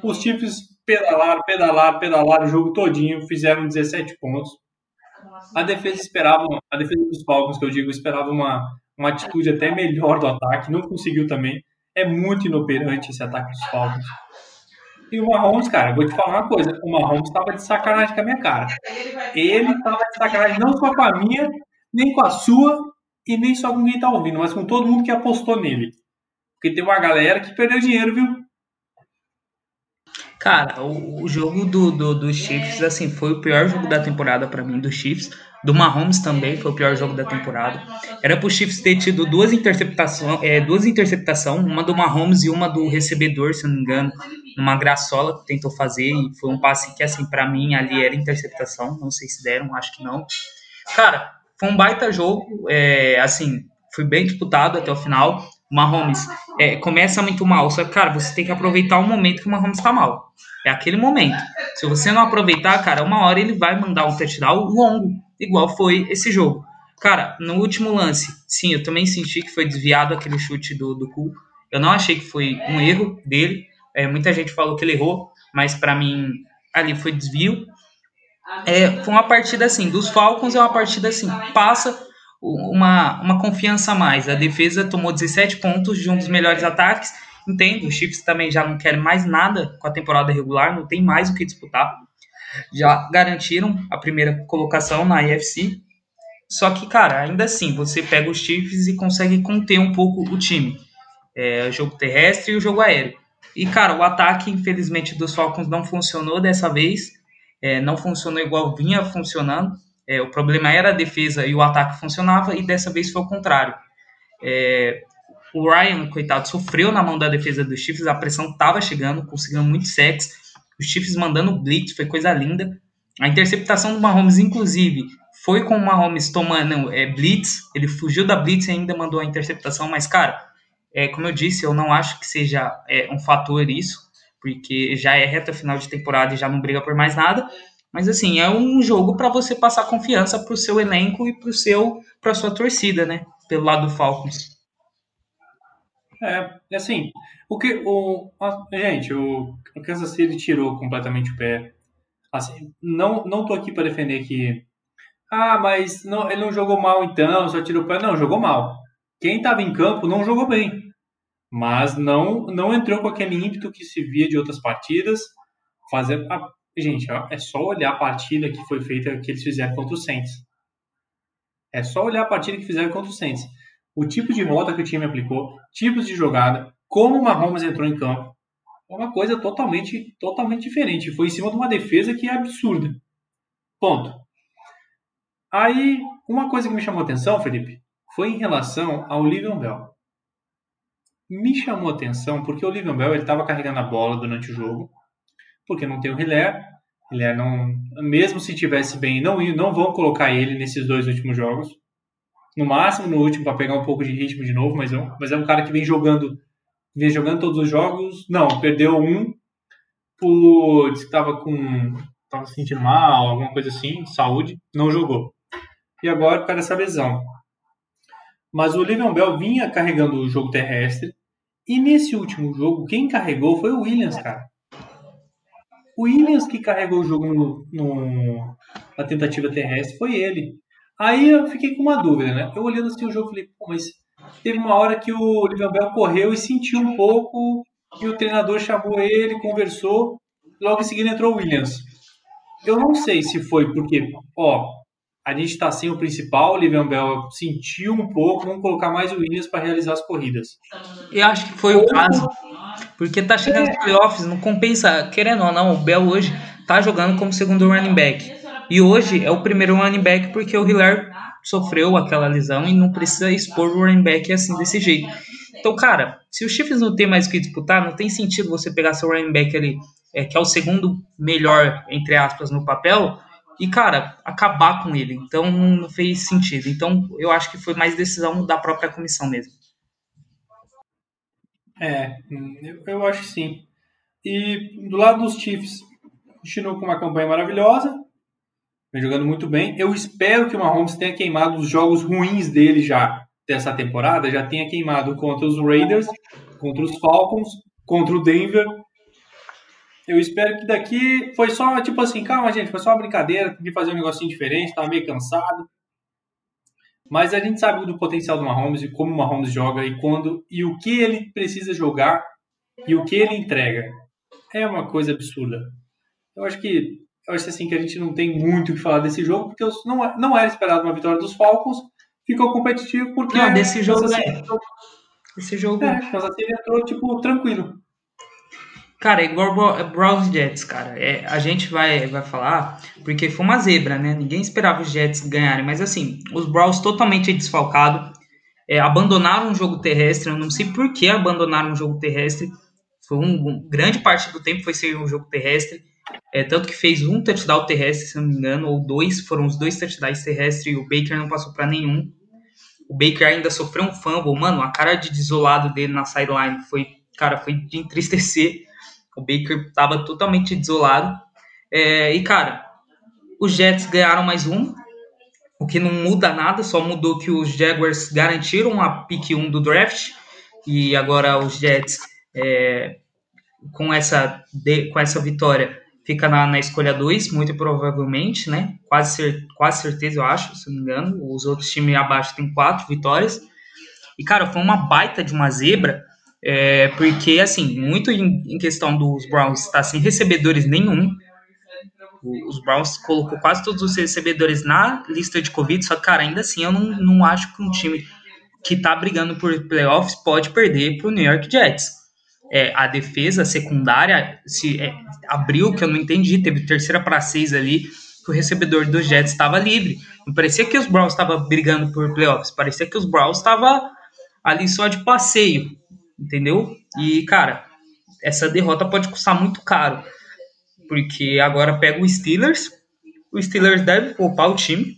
Os Chiefs pedalaram, pedalaram, pedalaram o jogo todinho. Fizeram 17 pontos. A defesa esperava, a defesa dos Falcons, que eu digo, esperava uma, uma atitude até melhor do ataque. Não conseguiu também. É muito inoperante esse ataque dos Falcons. E o Mahomes, cara, vou te falar uma coisa: o Mahomes estava de sacanagem com a minha cara. Ele estava de sacanagem não só com a minha, nem com a sua, e nem só com quem está ouvindo, mas com todo mundo que apostou nele. Porque tem uma galera que perdeu dinheiro, viu? Cara, o, o jogo do, do, do Chiefs, assim, foi o pior jogo da temporada para mim, do Chiefs. Do Mahomes também foi o pior jogo da temporada. Era pro Chiefs ter tido duas interceptações, é, duas interceptações, uma do Mahomes e uma do recebedor, se não me engano, numa graçola que tentou fazer e foi um passe que assim para mim ali era interceptação, não sei se deram, acho que não. Cara, foi um baita jogo, é, assim, foi bem disputado até o final. Mahomes é, começa muito mal, só que, cara, você tem que aproveitar o momento que o Mahomes tá mal. É aquele momento. Se você não aproveitar, cara, uma hora ele vai mandar um touchdown longo, igual foi esse jogo. Cara, no último lance, sim, eu também senti que foi desviado aquele chute do, do Cu. Eu não achei que foi um erro dele. É, muita gente falou que ele errou, mas para mim ali foi desvio. É, foi uma partida assim, dos Falcons é uma partida assim, passa uma, uma confiança a mais. A defesa tomou 17 pontos de um dos melhores ataques Entendo, os Chiefs também já não querem mais nada com a temporada regular, não tem mais o que disputar. Já garantiram a primeira colocação na AFC. Só que, cara, ainda assim, você pega os Chiefs e consegue conter um pouco o time. É, o jogo terrestre e o jogo aéreo. E, cara, o ataque, infelizmente, dos Falcons não funcionou dessa vez. É, não funcionou igual vinha funcionando. É, o problema era a defesa e o ataque funcionava, e dessa vez foi o contrário. É, o Ryan, coitado, sofreu na mão da defesa dos Chiefs, a pressão estava chegando, conseguindo muito sexo. Os Chiefs mandando blitz, foi coisa linda. A interceptação do Mahomes, inclusive, foi com o Mahomes tomando é, blitz. Ele fugiu da blitz e ainda mandou a interceptação. Mas, cara, é, como eu disse, eu não acho que seja é, um fator isso, porque já é reta final de temporada e já não briga por mais nada. Mas, assim, é um jogo para você passar confiança para o seu elenco e para a sua torcida, né? Pelo lado do Falcons. É, assim, o que o a, gente, o, o Kansas City tirou completamente o pé. Assim, não não tô aqui para defender que ah, mas não, ele não jogou mal então, só tirou o pé. Não, jogou mal. Quem estava em campo não jogou bem. Mas não não entrou com aquele ímpeto que se via de outras partidas. Fazer a, gente, é só olhar a partida que foi feita que eles fizeram contra o Saints. É só olhar a partida que fizeram contra o Saints o tipo de rota que o time aplicou, tipos de jogada, como o Mahomes entrou em campo. É uma coisa totalmente, totalmente diferente. Foi em cima de uma defesa que é absurda. Ponto. Aí, uma coisa que me chamou atenção, Felipe, foi em relação ao Livion Bell. Me chamou atenção porque o Livion Bell estava carregando a bola durante o jogo, porque não tem o Hilaire. Hilaire não, mesmo se tivesse bem, não, não vão colocar ele nesses dois últimos jogos no máximo no último para pegar um pouco de ritmo de novo, mas é, um, mas é um cara que vem jogando vem jogando todos os jogos. Não, perdeu um por disse que tava com tava se sentindo mal, alguma coisa assim, saúde, não jogou. E agora por essa lesão. Mas o Le'Veon Bell vinha carregando o jogo terrestre e nesse último jogo quem carregou foi o Williams, cara. O Williams que carregou o jogo no, no, na tentativa terrestre foi ele. Aí eu fiquei com uma dúvida, né? Eu olhando assim o jogo, falei, pô, mas teve uma hora que o Livian Bell correu e sentiu um pouco, e o treinador chamou ele, conversou, logo em seguida entrou o Williams. Eu não sei se foi porque, ó, a gente está sem o principal, o Livian Bell sentiu um pouco, vamos colocar mais o Williams para realizar as corridas. Eu acho que foi o caso. Porque tá chegando é. os playoffs, não compensa, querendo ou não, o Bell hoje tá jogando como segundo running back. E hoje é o primeiro running back porque o Hiller sofreu aquela lesão e não precisa expor o running back assim desse jeito. Então, cara, se os Chiefs não tem mais o que disputar, não tem sentido você pegar seu running back ali, é, que é o segundo melhor, entre aspas, no papel, e, cara, acabar com ele. Então, não fez sentido. Então, eu acho que foi mais decisão da própria comissão mesmo. É, eu acho que sim. E do lado dos Chiefs, continuou com uma campanha maravilhosa, vem jogando muito bem. Eu espero que o Mahomes tenha queimado os jogos ruins dele já dessa temporada, já tenha queimado contra os Raiders, contra os Falcons, contra o Denver. Eu espero que daqui foi só, tipo assim, calma, gente, foi só uma brincadeira, de fazer um negocinho diferente, tava meio cansado. Mas a gente sabe do potencial do Mahomes e como o Mahomes joga e quando e o que ele precisa jogar e o que ele entrega. É uma coisa absurda. Eu acho que eu acho assim que a gente não tem muito o que falar desse jogo porque não não era esperado uma vitória dos Falcons. Ficou competitivo porque não, desse jogo é. Esse jogo é, Kansas City entrou tipo tranquilo. Cara, é igual Browns Jets, cara. É, a gente vai, vai falar porque foi uma zebra, né? Ninguém esperava os Jets ganharem, mas assim, os Browns totalmente desfalcados, é, abandonaram o jogo terrestre. Eu não sei por que abandonaram o jogo terrestre. Foi um, um grande parte do tempo foi ser um jogo terrestre. É, tanto que fez um touchdown terrestre, se não me engano, ou dois, foram os dois touchdowns terrestres e o Baker não passou para nenhum. O Baker ainda sofreu um fumble, mano, a cara de desolado dele na sideline foi, cara, foi de entristecer. O Baker estava totalmente desolado. É, e, cara, os Jets ganharam mais um, o que não muda nada, só mudou que os Jaguars garantiram a pick 1 do draft. E agora os Jets, é, com, essa, com essa vitória, fica na, na escolha 2, muito provavelmente, né? Quase, cer quase certeza, eu acho, se não me engano. Os outros times abaixo têm quatro vitórias. E, cara, foi uma baita de uma zebra é, porque, assim, muito em, em questão dos Browns estar tá sem recebedores nenhum. Os Browns colocou quase todos os recebedores na lista de Covid, só que, cara, ainda assim, eu não, não acho que um time que tá brigando por playoffs pode perder pro New York Jets. É, a defesa secundária se é, abriu, que eu não entendi, teve terceira para seis ali, que o recebedor dos Jets estava livre. Não parecia que os Browns estavam brigando por playoffs, parecia que os Browns estavam ali só de passeio entendeu? E, cara, essa derrota pode custar muito caro, porque agora pega o Steelers, o Steelers deve poupar o time,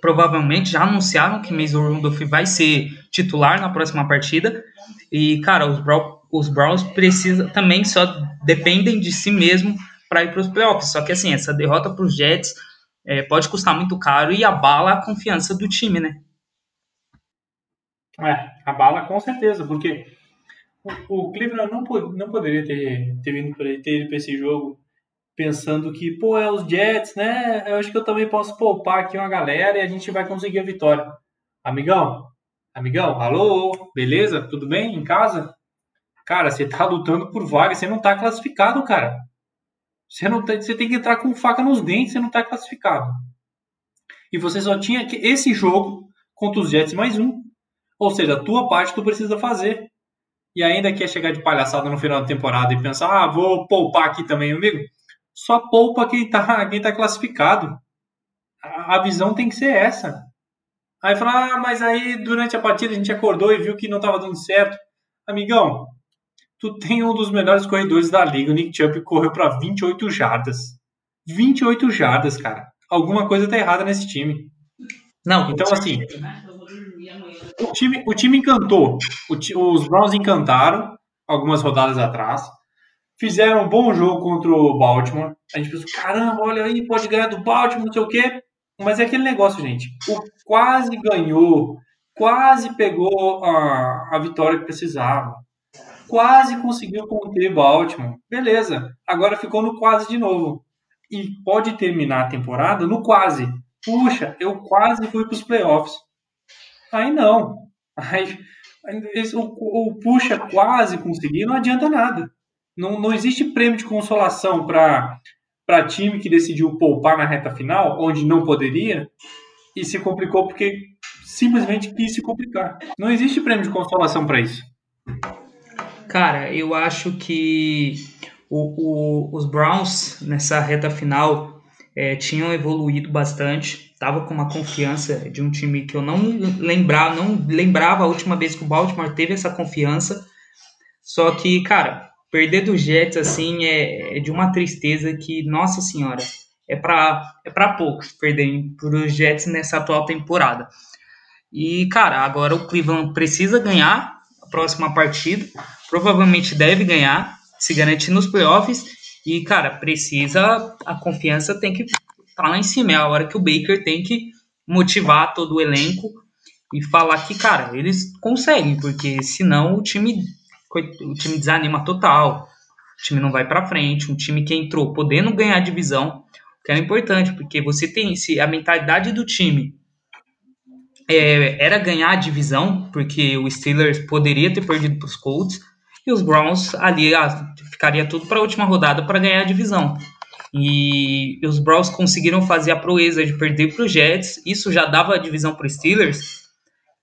provavelmente já anunciaram que Mason Rudolph vai ser titular na próxima partida, e, cara, os, os Browns precisam também só dependem de si mesmo para ir para os playoffs, só que, assim, essa derrota para os Jets é, pode custar muito caro e abala a confiança do time, né? É, a bala com certeza, porque o, o Cleveland não, não poderia ter, ter vindo para ter esse jogo pensando que, pô, é os Jets, né? Eu acho que eu também posso poupar aqui uma galera e a gente vai conseguir a vitória. Amigão, amigão, alô, beleza? Tudo bem em casa? Cara, você tá lutando por vaga, você não tá classificado, cara. Você, não você tem que entrar com faca nos dentes, você não tá classificado. E você só tinha esse jogo contra os Jets mais um. Ou seja, a tua parte tu precisa fazer. E ainda quer chegar de palhaçada no final da temporada e pensar, ah, vou poupar aqui também, amigo. Só poupa quem tá, quem tá classificado. A, a visão tem que ser essa. Aí fala, ah, mas aí durante a partida a gente acordou e viu que não estava dando certo. Amigão, tu tem um dos melhores corredores da liga, o Nick Chubb correu para 28 jardas. 28 jardas, cara. Alguma coisa tá errada nesse time. Não, então assim, o time, o time encantou. O, os Browns encantaram algumas rodadas atrás. Fizeram um bom jogo contra o Baltimore. A gente pensou, caramba, olha aí, pode ganhar do Baltimore, não sei o quê. Mas é aquele negócio, gente. O quase ganhou, quase pegou a, a vitória que precisava. Quase conseguiu conter Baltimore. Beleza. Agora ficou no quase de novo. E pode terminar a temporada no quase. puxa, eu quase fui para os playoffs. Aí não. Aí, o, o puxa quase conseguir não adianta nada. Não, não existe prêmio de consolação para time que decidiu poupar na reta final, onde não poderia, e se complicou porque simplesmente quis se complicar. Não existe prêmio de consolação para isso. Cara, eu acho que o, o, os Browns nessa reta final é, tinham evoluído bastante. Tava com uma confiança de um time que eu não lembrava, não lembrava a última vez que o Baltimore teve essa confiança. Só que, cara, perder do Jets assim é, é de uma tristeza que, nossa senhora, é para é para poucos perderem para os Jets nessa atual temporada. E, cara, agora o Cleveland precisa ganhar a próxima partida. Provavelmente deve ganhar, se garantir nos playoffs. E, cara, precisa. A confiança tem que tá lá em cima. É a hora que o Baker tem que motivar todo o elenco e falar que, cara, eles conseguem, porque senão o time, o time desanima total. O time não vai para frente. Um time que entrou podendo ganhar a divisão, que é importante, porque você tem se a mentalidade do time é, era ganhar a divisão, porque o Steelers poderia ter perdido para os Colts, e os Browns ali ah, ficaria tudo para a última rodada para ganhar a divisão. E os Browns conseguiram fazer a proeza de perder para os Jets, isso já dava a divisão para os Steelers.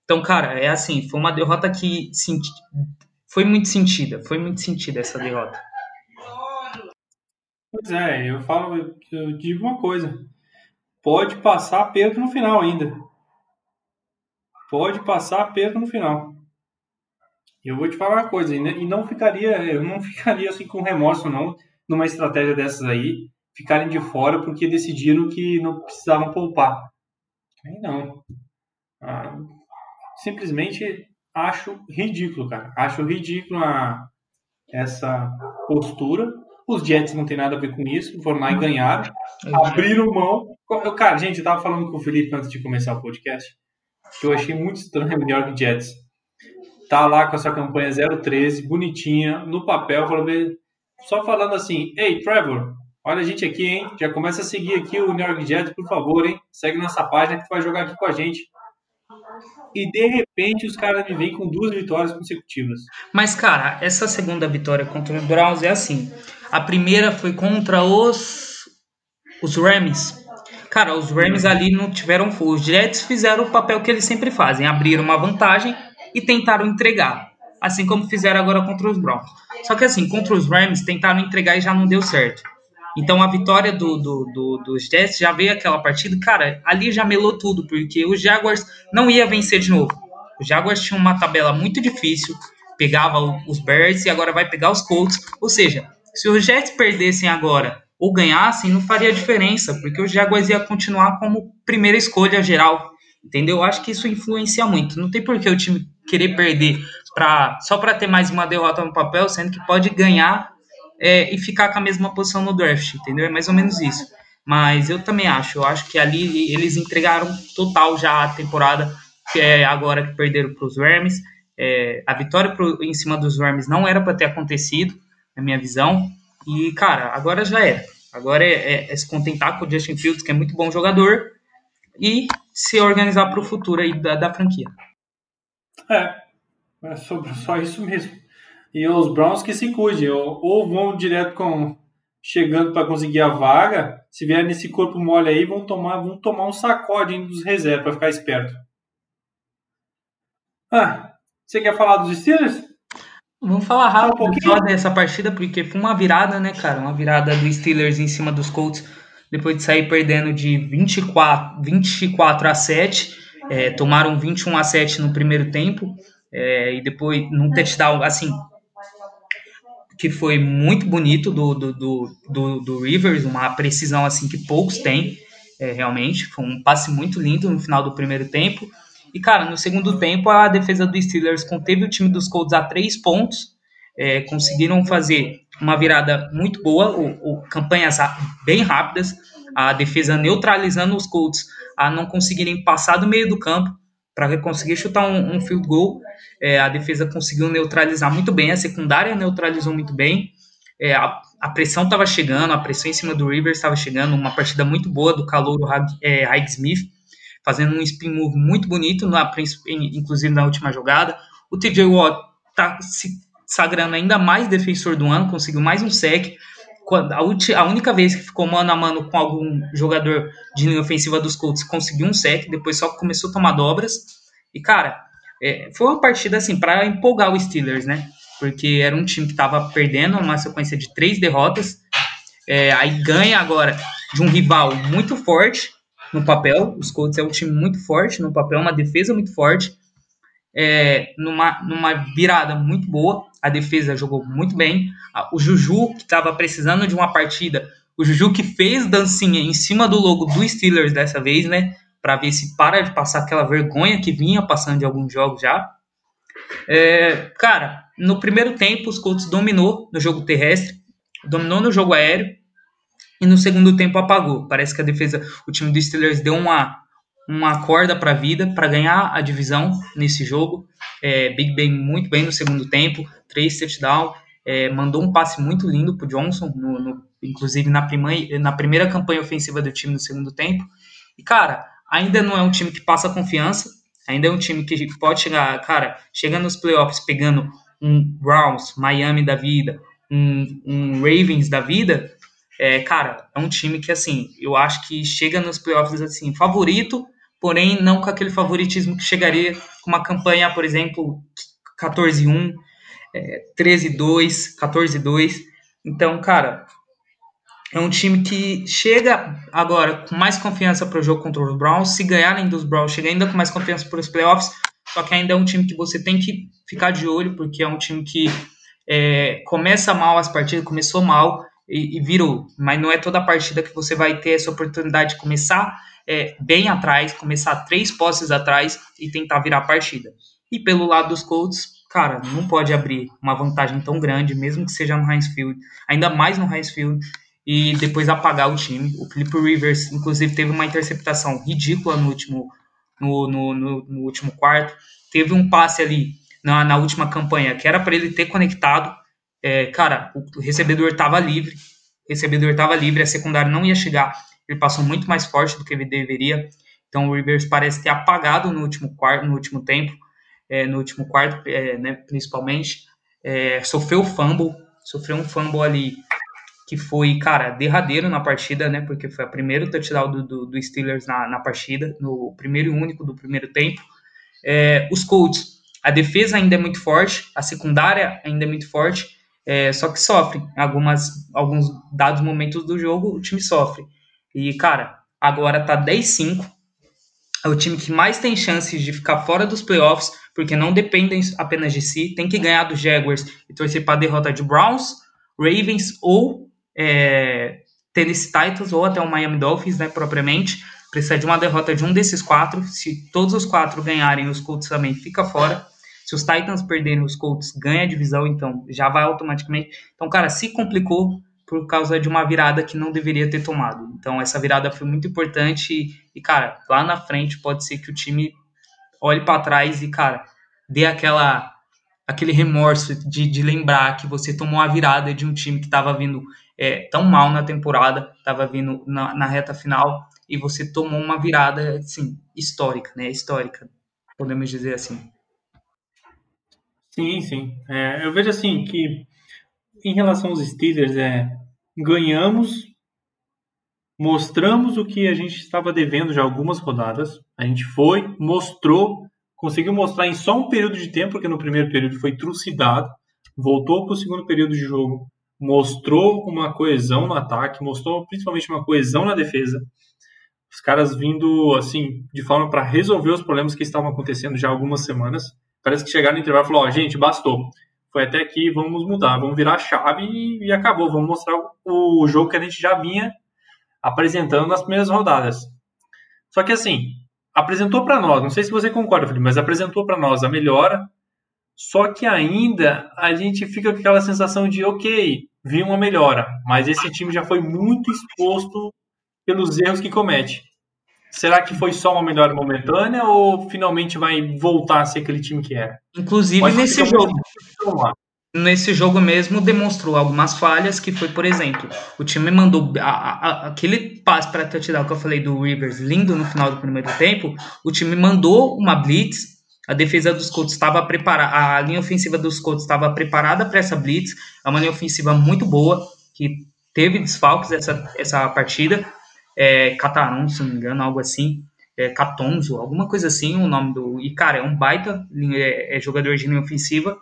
Então, cara, é assim, foi uma derrota que senti... foi muito sentida, foi muito sentida essa derrota. Pois é, eu falo, eu digo uma coisa, pode passar perto no final ainda pode passar aperto no final. Eu vou te falar uma coisa, e não ficaria, eu não ficaria assim com remorso não, numa estratégia dessas aí, ficarem de fora porque decidiram que não precisavam poupar. Aí não. Ah, simplesmente acho ridículo, cara. Acho ridículo a, essa postura. Os Jets não tem nada a ver com isso, foram lá e ganharam, abriram mão. Cara, gente, eu tava falando com o Felipe antes de começar o podcast que eu achei muito estranho o New York Jets. Tá lá com essa campanha 013, bonitinha, no papel, só falando assim, ei, Trevor, olha a gente aqui, hein? Já começa a seguir aqui o New York Jets, por favor, hein? Segue nessa página que vai jogar aqui com a gente. E de repente os caras me vêm com duas vitórias consecutivas. Mas, cara, essa segunda vitória contra os Browns é assim. A primeira foi contra os, os Rams. Cara, os Rams ali não tiveram força. Os Jets fizeram o papel que eles sempre fazem, abriram uma vantagem e tentaram entregar, assim como fizeram agora contra os Browns. Só que assim, contra os Rams tentaram entregar e já não deu certo. Então a vitória do, do, do, dos Jets já veio aquela partida, cara, ali já melou tudo, porque os Jaguars não ia vencer de novo. Os Jaguars tinham uma tabela muito difícil, pegava os Bears e agora vai pegar os Colts. Ou seja, se os Jets perdessem agora ou ganhassem, não faria diferença, porque o Jaguars ia continuar como primeira escolha geral. Entendeu? Eu acho que isso influencia muito. Não tem por que o time querer perder pra, só para ter mais uma derrota no papel, sendo que pode ganhar é, e ficar com a mesma posição no draft, entendeu? É mais ou menos isso. Mas eu também acho, eu acho que ali eles entregaram total já a temporada, que é agora que perderam para os Rams. É, a vitória pro, em cima dos Rams não era para ter acontecido, na minha visão. E, cara, agora já era. Agora é, é, é, se contentar com o Justin Fields, que é muito bom jogador, e se organizar para o futuro aí da, da franquia. É, é sobre, só isso mesmo. E os Browns que se cuidem, ou, ou vão direto com chegando para conseguir a vaga, se vier nesse corpo mole aí, vão tomar, vão tomar um sacode dos reservas para ficar esperto. Ah, você quer falar dos Steelers? Vamos falar rápido um só dessa partida, porque foi uma virada, né, cara? Uma virada do Steelers em cima dos Colts, depois de sair perdendo de 24, 24 a 7. É, tomaram 21 a 7 no primeiro tempo, é, e depois num touchdown, assim, que foi muito bonito do, do, do, do, do Rivers, uma precisão assim que poucos têm, é, realmente. Foi um passe muito lindo no final do primeiro tempo. E, cara, no segundo tempo, a defesa do Steelers conteve o time dos Colts a três pontos. É, conseguiram fazer uma virada muito boa, o, o, campanhas bem rápidas, a defesa neutralizando os Colts a não conseguirem passar do meio do campo para conseguir chutar um, um field goal. É, a defesa conseguiu neutralizar muito bem, a secundária neutralizou muito bem. É, a, a pressão estava chegando, a pressão em cima do Rivers estava chegando, uma partida muito boa do calouro é, Smith, fazendo um spin move muito bonito, na, inclusive na última jogada. O TJ Watt está se sagrando ainda mais defensor do ano, conseguiu mais um sec. A, única vez que ficou mano a mano com algum jogador de linha ofensiva dos Colts conseguiu um sec, depois só começou a tomar dobras. E, cara, é, foi uma partida assim para empolgar os Steelers, né? porque era um time que estava perdendo uma sequência de três derrotas, é, aí ganha agora de um rival muito forte no papel, os Colts é um time muito forte no papel, uma defesa muito forte, é, numa, numa virada muito boa, a defesa jogou muito bem, o Juju, que estava precisando de uma partida, o Juju que fez dancinha em cima do logo do Steelers dessa vez, né, para ver se para de passar aquela vergonha que vinha passando de alguns jogos já, é, cara, no primeiro tempo, os Colts dominou no jogo terrestre, dominou no jogo aéreo, e no segundo tempo apagou. Parece que a defesa, o time do Steelers deu uma, uma corda para a vida para ganhar a divisão nesse jogo. É, Big Ben muito bem no segundo tempo, três touchdowns, é, mandou um passe muito lindo para Johnson, no, no, inclusive na, prima, na primeira campanha ofensiva do time no segundo tempo. E cara, ainda não é um time que passa confiança, ainda é um time que pode chegar, cara, chega nos playoffs pegando um Browns, Miami da vida, um, um Ravens da vida, é, cara, é um time que, assim, eu acho que chega nos playoffs, assim, favorito, porém não com aquele favoritismo que chegaria com uma campanha, por exemplo, 14-1, é, 13-2, 14-2. Então, cara, é um time que chega agora com mais confiança para o jogo contra os Browns. Se ganharem dos Browns, chega ainda com mais confiança para os playoffs. Só que ainda é um time que você tem que ficar de olho, porque é um time que é, começa mal as partidas, começou mal e, e, virou. Mas não é toda partida que você vai ter essa oportunidade de começar é, bem atrás, começar três posses atrás e tentar virar a partida. E pelo lado dos Colts, cara, não pode abrir uma vantagem tão grande, mesmo que seja no Heinz Field, ainda mais no Heinz Field, e depois apagar o time. O Philip Rivers, inclusive, teve uma interceptação ridícula no último no, no, no, no último quarto. Teve um passe ali na, na última campanha que era para ele ter conectado. É, cara, o recebedor estava livre, o recebedor estava livre, a secundária não ia chegar. Ele passou muito mais forte do que ele deveria. Então o Rivers parece ter apagado no último quarto, no último tempo, é, no último quarto, é, né, principalmente. É, sofreu fumble, sofreu um fumble ali que foi, cara, derradeiro na partida, né? Porque foi a primeiro touchdown do, do, do Steelers na, na partida, no primeiro e único do primeiro tempo. É, os Colts, a defesa ainda é muito forte, a secundária ainda é muito forte, é, só que sofre. Algumas, alguns dados momentos do jogo, o time sofre. E, cara, agora tá 10-5. É o time que mais tem chances de ficar fora dos playoffs, porque não dependem apenas de si. Tem que ganhar dos Jaguars e torcer para derrota de Browns, Ravens ou é, Tennessee Titans ou até o Miami Dolphins, né, propriamente. Precisa de uma derrota de um desses quatro. Se todos os quatro ganharem, os Colts também fica fora. Se os Titans perderem, os Colts ganham a divisão, então já vai automaticamente. Então, cara, se complicou por causa de uma virada que não deveria ter tomado. Então, essa virada foi muito importante e, cara, lá na frente pode ser que o time olhe para trás e, cara, dê aquela aquele remorso de, de lembrar que você tomou a virada de um time que estava vindo é, tão mal na temporada, estava vindo na, na, reta final e você tomou uma virada, assim, histórica, né? Histórica, podemos dizer assim. Sim, sim. É, eu vejo assim que em relação aos Steelers, é, ganhamos, mostramos o que a gente estava devendo já algumas rodadas. A gente foi, mostrou, conseguiu mostrar em só um período de tempo, porque no primeiro período foi trucidado, voltou para o segundo período de jogo mostrou uma coesão no ataque, mostrou principalmente uma coesão na defesa. Os caras vindo assim de forma para resolver os problemas que estavam acontecendo já há algumas semanas. Parece que chegaram no intervalo e oh, gente, bastou. Foi até aqui, vamos mudar, vamos virar a chave e, e acabou. Vamos mostrar o, o jogo que a gente já vinha apresentando nas primeiras rodadas. Só que assim, apresentou para nós, não sei se você concorda, Felipe, mas apresentou para nós a melhora. Só que ainda a gente fica com aquela sensação de, ok, vi uma melhora, mas esse time já foi muito exposto pelos erros que comete. Será que foi só uma melhora momentânea ou finalmente vai voltar a ser aquele time que era? Inclusive nesse jogo. nesse jogo mesmo demonstrou algumas falhas, que foi, por exemplo, o time mandou a, a, aquele passe para touchdown que eu falei do Rivers, lindo no final do primeiro tempo, o time mandou uma blitz, a defesa dos Colts estava preparada, a linha ofensiva dos Colts estava preparada para essa blitz, é uma linha ofensiva muito boa, que teve desfalques essa, essa partida, é, Catarão, se não me engano, algo assim, é, Catonzo, alguma coisa assim, o nome do... E, cara, é um baita é, é jogador de linha ofensiva,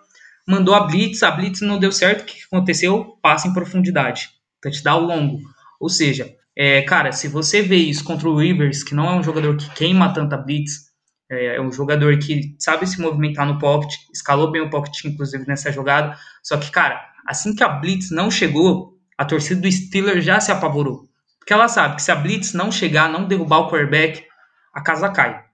mandou a blitz, a blitz não deu certo, o que aconteceu? Passa em profundidade, touchdown longo. Ou seja, é, cara, se você vê isso contra o Rivers, que não é um jogador que queima tanta blitz, é, é um jogador que sabe se movimentar no pocket, escalou bem o pocket, inclusive, nessa jogada. Só que, cara, assim que a blitz não chegou, a torcida do Steelers já se apavorou. Porque ela sabe que se a blitz não chegar, não derrubar o quarterback, a casa cai.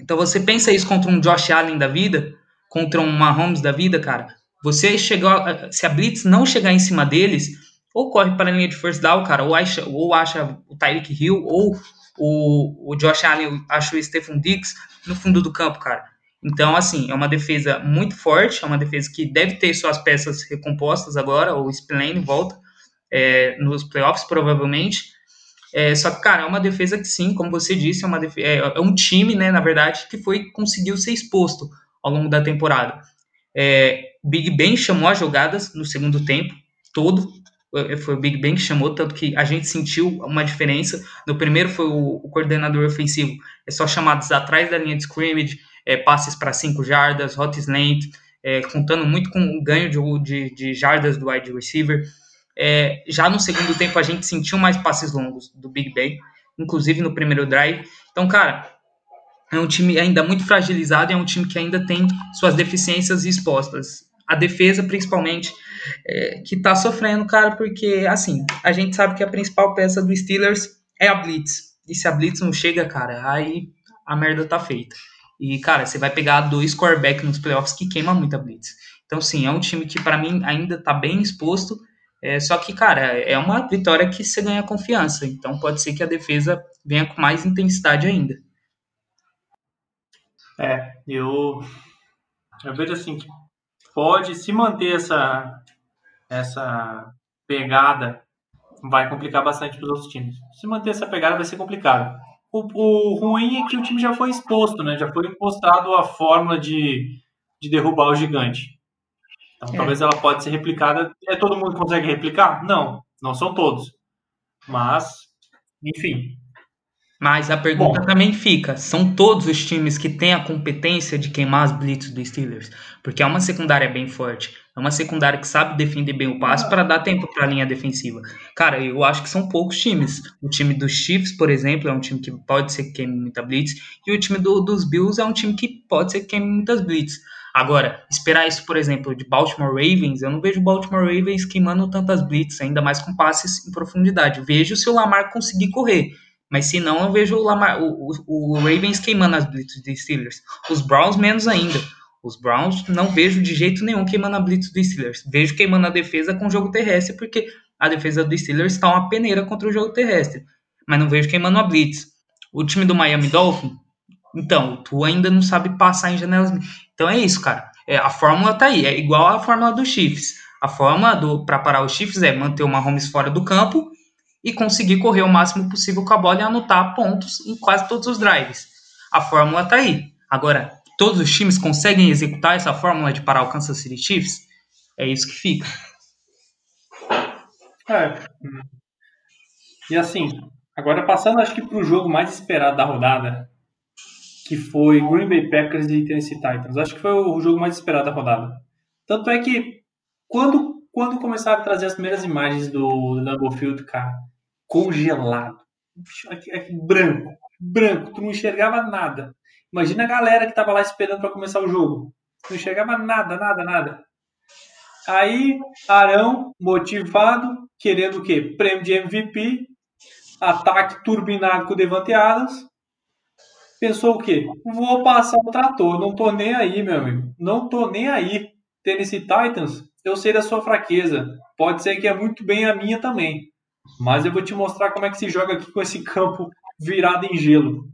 Então você pensa isso contra um Josh Allen da vida, contra um Mahomes da vida, cara, você chegar, se a blitz não chegar em cima deles, ou corre para a linha de first down, cara, ou acha, ou acha o Tyreek Hill, ou o, o Josh Allen acha o Stephen Diggs no fundo do campo, cara. Então, assim, é uma defesa muito forte, é uma defesa que deve ter suas peças recompostas agora, ou o Spillane volta é, nos playoffs, provavelmente. É, só que, cara, é uma defesa que sim, como você disse, é, uma é, é um time, né, na verdade, que foi conseguiu ser exposto ao longo da temporada. É, Big Ben chamou as jogadas no segundo tempo, todo. É, foi o Big Ben que chamou, tanto que a gente sentiu uma diferença. No primeiro foi o, o coordenador ofensivo, é só chamadas atrás da linha de scrimmage, é, passes para cinco jardas, hot slant, é, contando muito com o ganho de, de, de jardas do wide receiver. É, já no segundo tempo a gente sentiu mais passes longos do Big Ben, inclusive no primeiro drive. Então, cara, é um time ainda muito fragilizado, é um time que ainda tem suas deficiências expostas. A defesa, principalmente, é, que tá sofrendo, cara, porque, assim, a gente sabe que a principal peça do Steelers é a Blitz. E se a Blitz não chega, cara, aí a merda tá feita. E, cara, você vai pegar dois quarterbacks nos playoffs que queima muita Blitz. Então, sim, é um time que, para mim, ainda tá bem exposto. É, só que, cara, é uma vitória que você ganha confiança. Então, pode ser que a defesa venha com mais intensidade ainda. É, eu, eu vejo assim que pode se manter essa, essa pegada, vai complicar bastante para os outros times. Se manter essa pegada vai ser complicado. O, o ruim é que o time já foi exposto, né? Já foi mostrado a fórmula de, de derrubar o gigante. Então é. talvez ela pode ser replicada. É todo mundo consegue replicar? Não, não são todos. Mas, enfim, mas a pergunta Bom. também fica: são todos os times que têm a competência de queimar as blitz dos Steelers? Porque é uma secundária bem forte, é uma secundária que sabe defender bem o passe para dar tempo para a linha defensiva. Cara, eu acho que são poucos times. O time dos Chiefs, por exemplo, é um time que pode ser que queime muita blitz, e o time do, dos Bills é um time que pode ser que queime muitas blitz. Agora, esperar isso, por exemplo, de Baltimore Ravens, eu não vejo Baltimore Ravens queimando tantas blitz, ainda mais com passes em profundidade. Vejo se o Lamar conseguir correr. Mas se não, eu vejo o, Lamar, o, o, o Ravens queimando as blitz dos Steelers. Os Browns menos ainda. Os Browns não vejo de jeito nenhum queimando a blitz dos Steelers. Vejo queimando a defesa com o jogo terrestre, porque a defesa dos Steelers está uma peneira contra o jogo terrestre. Mas não vejo queimando a blitz. O time do Miami Dolphin, então, tu ainda não sabe passar em janelas. Então é isso, cara. É, a fórmula tá aí. É igual a fórmula dos Chiefs. A fórmula para parar os Chiefs é manter o Mahomes fora do campo e conseguir correr o máximo possível com a bola e anotar pontos em quase todos os drives. A fórmula está aí. Agora, todos os times conseguem executar essa fórmula de parar o Kansas City Chiefs? É isso que fica. É. E assim, agora passando acho que para o jogo mais esperado da rodada, que foi Green Bay Packers e Tennessee Titans. Acho que foi o jogo mais esperado da rodada. Tanto é que quando quando começaram a trazer as primeiras imagens do Lambeau Field, cara, congelado. Branco, branco, tu não enxergava nada. Imagina a galera que tava lá esperando para começar o jogo. Não enxergava nada, nada, nada. Aí, Arão, motivado, querendo o quê? Prêmio de MVP, ataque turbinado com o Devante Adams. Pensou o quê? Vou passar o trator, não tô nem aí, meu amigo. Não tô nem aí. Tennessee Titans, eu sei da sua fraqueza. Pode ser que é muito bem a minha também. Mas eu vou te mostrar como é que se joga aqui com esse campo virado em gelo.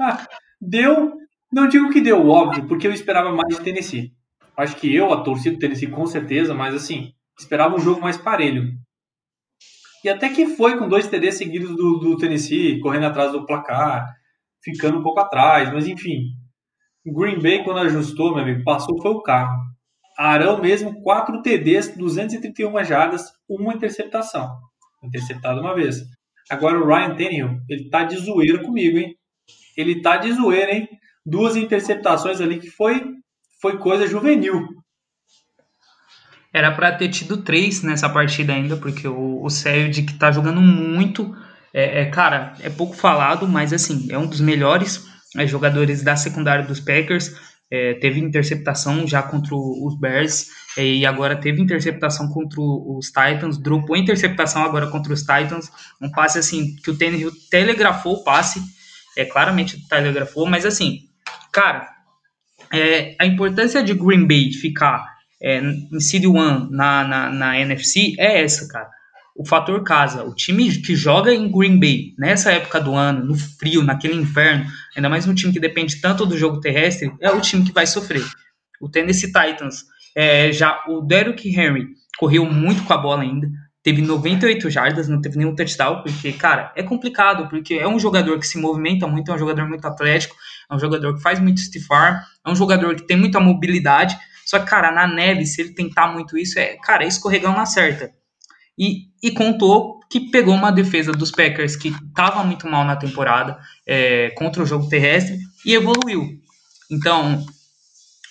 Ah, deu. Não digo que deu, óbvio, porque eu esperava mais de Tennessee. acho que eu, a torcida do Tennessee, com certeza, mas assim, esperava um jogo mais parelho. E até que foi com dois TDs seguidos do, do Tennessee, correndo atrás do placar, ficando um pouco atrás, mas enfim. Green Bay, quando ajustou, meu amigo, passou foi o carro. Arão mesmo, 4 TDs, 231 jardas, uma interceptação. Interceptado uma vez. Agora o Ryan Tannehill, ele tá de zoeira comigo, hein? Ele tá de zoeira, hein? Duas interceptações ali que foi, foi coisa juvenil. Era para ter tido três nessa partida ainda, porque o, o Sérgio que tá jogando muito. É, é, cara, é pouco falado, mas assim, é um dos melhores é, jogadores da secundária dos Packers. É, teve interceptação já contra os Bears é, e agora teve interceptação contra os Titans, dropou interceptação agora contra os Titans, um passe assim que o Tannehill telegrafou o passe, é claramente telegrafou, mas assim, cara, é, a importância de Green Bay ficar é, em Seed One na, na, na NFC é essa, cara o fator casa. O time que joga em Green Bay nessa época do ano, no frio, naquele inverno, ainda mais um time que depende tanto do jogo terrestre, é o time que vai sofrer. O Tennessee Titans, é, já o Derrick Henry correu muito com a bola ainda, teve 98 jardas, não teve nenhum touchdown, porque, cara, é complicado, porque é um jogador que se movimenta muito, é um jogador muito atlético, é um jogador que faz muito stiff arm, é um jogador que tem muita mobilidade, só que, cara, na neve, se ele tentar muito isso, é, cara, é escorregão na certa. E, e contou que pegou uma defesa dos Packers que estava muito mal na temporada é, contra o jogo terrestre e evoluiu. Então,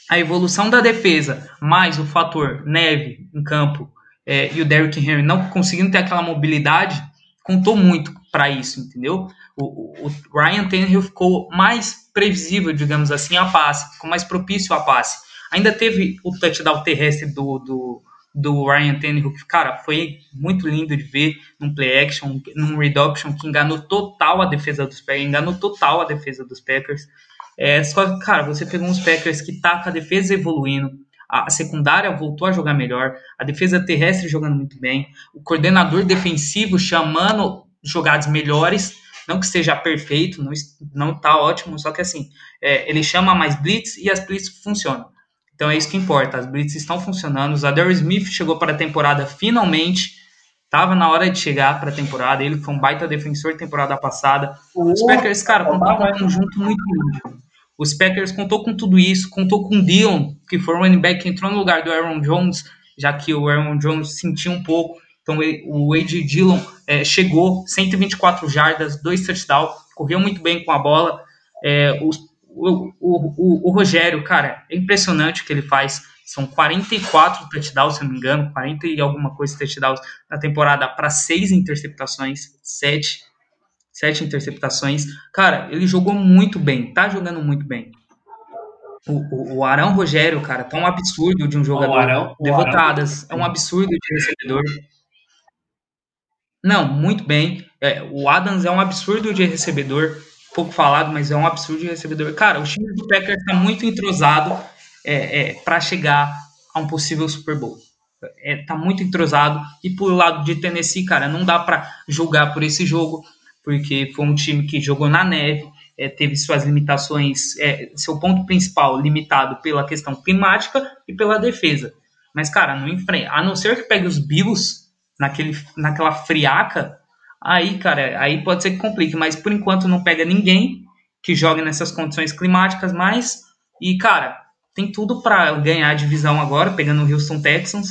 a evolução da defesa, mais o fator neve em campo é, e o Derrick Henry não conseguindo ter aquela mobilidade, contou muito para isso, entendeu? O, o, o Ryan Tannehill ficou mais previsível, digamos assim, a passe, ficou mais propício a passe. Ainda teve o touchdown terrestre do, do, do Ryan Tannehill, que, cara, foi muito lindo de ver num play action, num reduction, que enganou total a defesa dos Packers, enganou total a defesa dos Packers. É, só cara, você pegou uns Packers que tá com a defesa evoluindo, a secundária voltou a jogar melhor, a defesa terrestre jogando muito bem, o coordenador defensivo chamando jogadas melhores, não que seja perfeito, não, não tá ótimo, só que assim, é, ele chama mais blitz e as blitz funcionam. Então é isso que importa. As blitz estão funcionando. O Zadar Smith chegou para a temporada finalmente. Tava na hora de chegar para a temporada. Ele foi um baita defensor temporada passada. Os Packers, cara, contou com um conjunto muito lindo. Os Packers contou com tudo isso, contou com o Dion, que foi o running back que entrou no lugar do Aaron Jones, já que o Aaron Jones sentiu um pouco. Então o A.J. Dillon é, chegou, 124 jardas, dois touchdowns, correu muito bem com a bola. É, os o, o, o, Rogério, cara, é impressionante o que ele faz. São 44 touchdowns, se não me engano, 40 e alguma coisa touchdowns na temporada para seis interceptações, sete, sete interceptações. Cara, ele jogou muito bem, tá jogando muito bem. O, o, o Arão Rogério, cara, tá um absurdo de um jogador. O Arão, devotadas, Arão. é um absurdo de recebedor. Não, muito bem. É, o Adams é um absurdo de recebedor pouco falado, mas é um absurdo de recebedor. Cara, o time do Packers está muito entrosado é, é, para chegar a um possível Super Bowl. É, tá muito entrosado. E por lado de Tennessee, cara, não dá para julgar por esse jogo, porque foi um time que jogou na neve, é, teve suas limitações, é, seu ponto principal limitado pela questão climática e pela defesa. Mas, cara, não enfrenta. A não ser que pegue os Bills naquele, naquela friaca, aí, cara, aí pode ser que complique, mas por enquanto não pega ninguém que jogue nessas condições climáticas mais. E, cara, tem tudo para ganhar a divisão agora, pegando o Houston Texans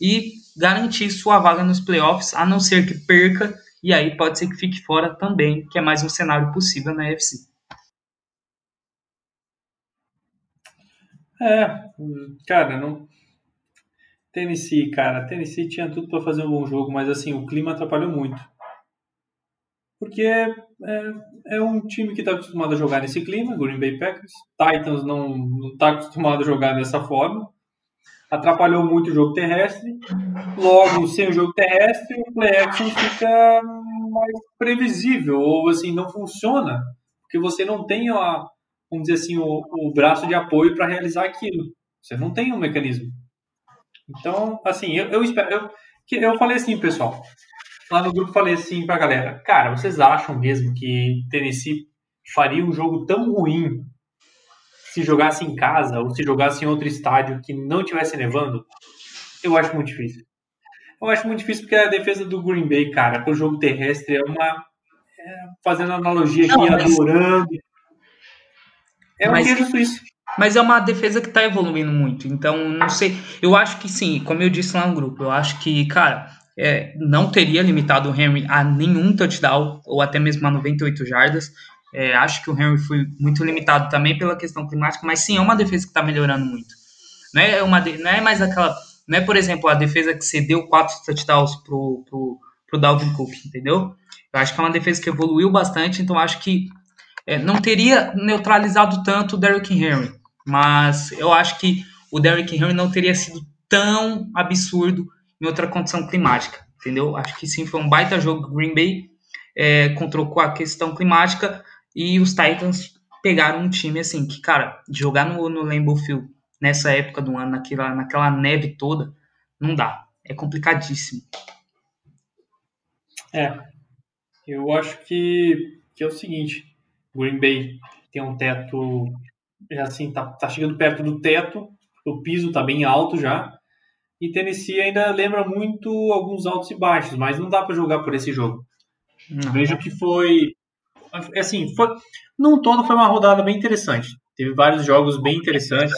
e garantir sua vaga nos playoffs, a não ser que perca, e aí pode ser que fique fora também, que é mais um cenário possível na UFC. É, cara, não. Tennessee, cara, Tennessee tinha tudo para fazer um bom jogo, mas assim, o clima atrapalhou muito porque é, é, é um time que está acostumado a jogar nesse clima, Green Bay Packers. Titans não está acostumado a jogar dessa forma. Atrapalhou muito o jogo terrestre. Logo, sem o jogo terrestre, o play action fica mais previsível, ou assim, não funciona, porque você não tem, a, vamos dizer assim, o, o braço de apoio para realizar aquilo. Você não tem um mecanismo. Então, assim, eu, eu espero. Eu, eu falei assim, pessoal, lá no grupo falei assim pra galera: Cara, vocês acham mesmo que Tennessee faria um jogo tão ruim se jogasse em casa ou se jogasse em outro estádio que não tivesse nevando, eu acho muito difícil. Eu acho muito difícil porque a defesa do Green Bay, cara, com o jogo terrestre é uma. É, fazendo analogia aqui, não, mas... adorando. É um mas... queijo suíço. Mas é uma defesa que tá evoluindo muito. Então, não sei. Eu acho que sim, como eu disse lá no grupo, eu acho que, cara, é, não teria limitado o Henry a nenhum touchdown ou até mesmo a 98 jardas. É, acho que o Henry foi muito limitado também pela questão climática, mas sim, é uma defesa que está melhorando muito. Não é, uma, não é mais aquela. Não é, por exemplo, a defesa que cedeu quatro touchdowns pro, pro, pro Dalvin Cook, entendeu? Eu acho que é uma defesa que evoluiu bastante, então acho que é, não teria neutralizado tanto o Derrick Henry, mas eu acho que o Derrick Henry não teria sido tão absurdo em outra condição climática, entendeu? Acho que sim, foi um baita jogo Green Bay, é, controlou a questão climática e os Titans pegaram um time assim, que, cara, jogar no, no Lambeau Field nessa época do ano, naquela, naquela neve toda, não dá. É complicadíssimo. É, eu acho que, que é o seguinte, Green Bay tem um teto, assim, tá, tá chegando perto do teto, o piso tá bem alto já, e Tennessee ainda lembra muito alguns altos e baixos, mas não dá para jogar por esse jogo. Não. Vejo que foi assim, foi num todo foi uma rodada bem interessante. Teve vários jogos bem interessantes,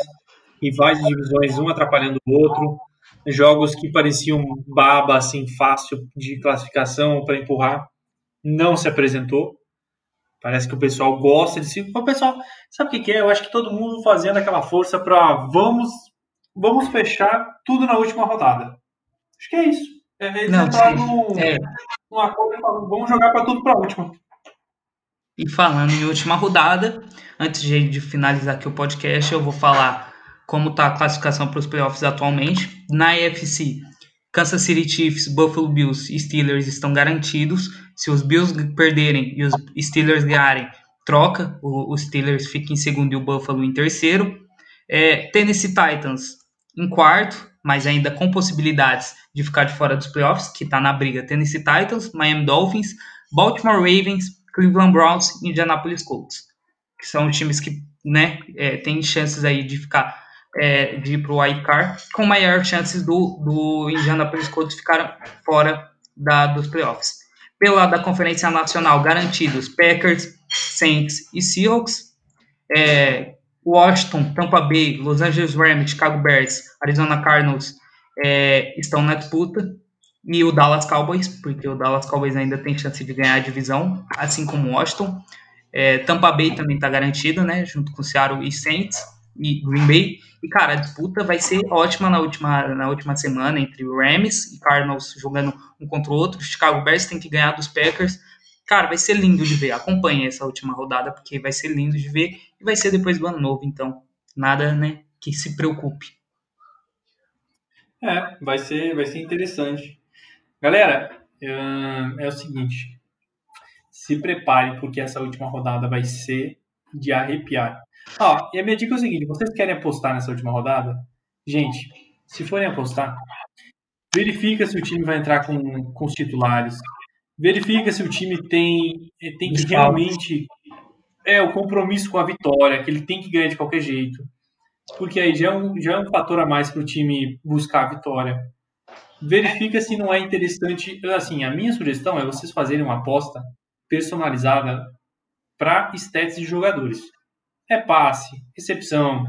rivais de divisões um atrapalhando o outro, jogos que pareciam baba assim fácil de classificação para empurrar, não se apresentou. Parece que o pessoal gosta de se. O pessoal, sabe o que, é? Eu acho que todo mundo fazendo aquela força para vamos vamos fechar tudo na última rodada. Acho que é isso. É, eles Não, entraram é. num acordo e falaram, vamos jogar para tudo para a última. E falando em última rodada, antes de, de finalizar aqui o podcast, eu vou falar como está a classificação para os playoffs atualmente. Na EFC, Kansas City Chiefs, Buffalo Bills e Steelers estão garantidos. Se os Bills perderem e os Steelers ganharem, troca. O, os Steelers ficam em segundo e o Buffalo em terceiro. É, Tennessee Titans em quarto, mas ainda com possibilidades de ficar de fora dos playoffs, que está na briga Tennessee Titans, Miami Dolphins, Baltimore Ravens, Cleveland Browns e Indianapolis Colts, que são times que né, é, têm chances aí de ficar é, de ir para o wild card, com maior chances do, do Indianapolis Colts ficar fora da, dos playoffs. Pelo lado da Conferência Nacional, garantidos Packers, Saints e Seahawks. É, Washington, Tampa Bay, Los Angeles Rams, Chicago Bears, Arizona Cardinals é, estão na disputa. E o Dallas Cowboys, porque o Dallas Cowboys ainda tem chance de ganhar a divisão, assim como Washington. É, Tampa Bay também está garantido, né? Junto com Seattle e Saints e Green Bay. E, cara, a disputa vai ser ótima na última, na última semana entre Rams e Cardinals jogando um contra o outro. Chicago Bears tem que ganhar dos Packers. Cara, vai ser lindo de ver. Acompanhe essa última rodada, porque vai ser lindo de ver. E vai ser depois do ano novo, então. Nada, né, que se preocupe. É, vai ser, vai ser interessante. Galera, é o seguinte. Se preparem, porque essa última rodada vai ser de arrepiar. Ó, e a minha dica é o seguinte: vocês querem apostar nessa última rodada? Gente, se forem apostar, verifica se o time vai entrar com, com os titulares, verifica se o time tem, eh, tem que realmente é o compromisso com a vitória, que ele tem que ganhar de qualquer jeito. Porque aí já é um, já é um fator a mais para o time buscar a vitória. Verifica se não é interessante. Assim, a minha sugestão é vocês fazerem uma aposta personalizada para stats de jogadores. É passe, recepção,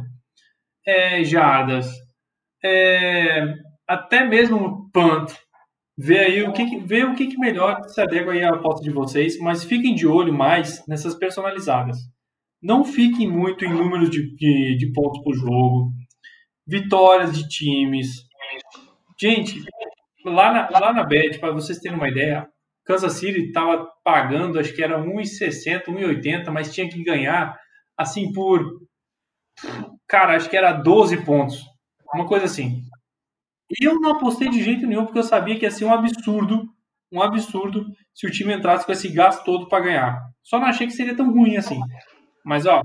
é jardas, é, até mesmo punt, Vê aí o que, vê o que, que melhor se adequa aí à aposta de vocês, mas fiquem de olho mais nessas personalizadas. Não fiquem muito em números de, de, de pontos por jogo, vitórias de times. Gente, lá na, lá na Bet, para vocês terem uma ideia, Kansas City estava pagando, acho que era 1,60, 1,80, mas tinha que ganhar assim por. Cara, acho que era 12 pontos. Uma coisa assim. Eu não apostei de jeito nenhum, porque eu sabia que ia ser um absurdo, um absurdo, se o time entrasse com esse gasto todo para ganhar. Só não achei que seria tão ruim assim. Mas, ó,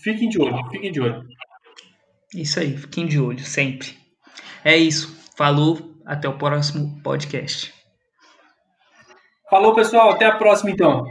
fiquem de olho, fiquem de olho. Isso aí, fiquem de olho, sempre. É isso. Falou, até o próximo podcast. Falou, pessoal, até a próxima então.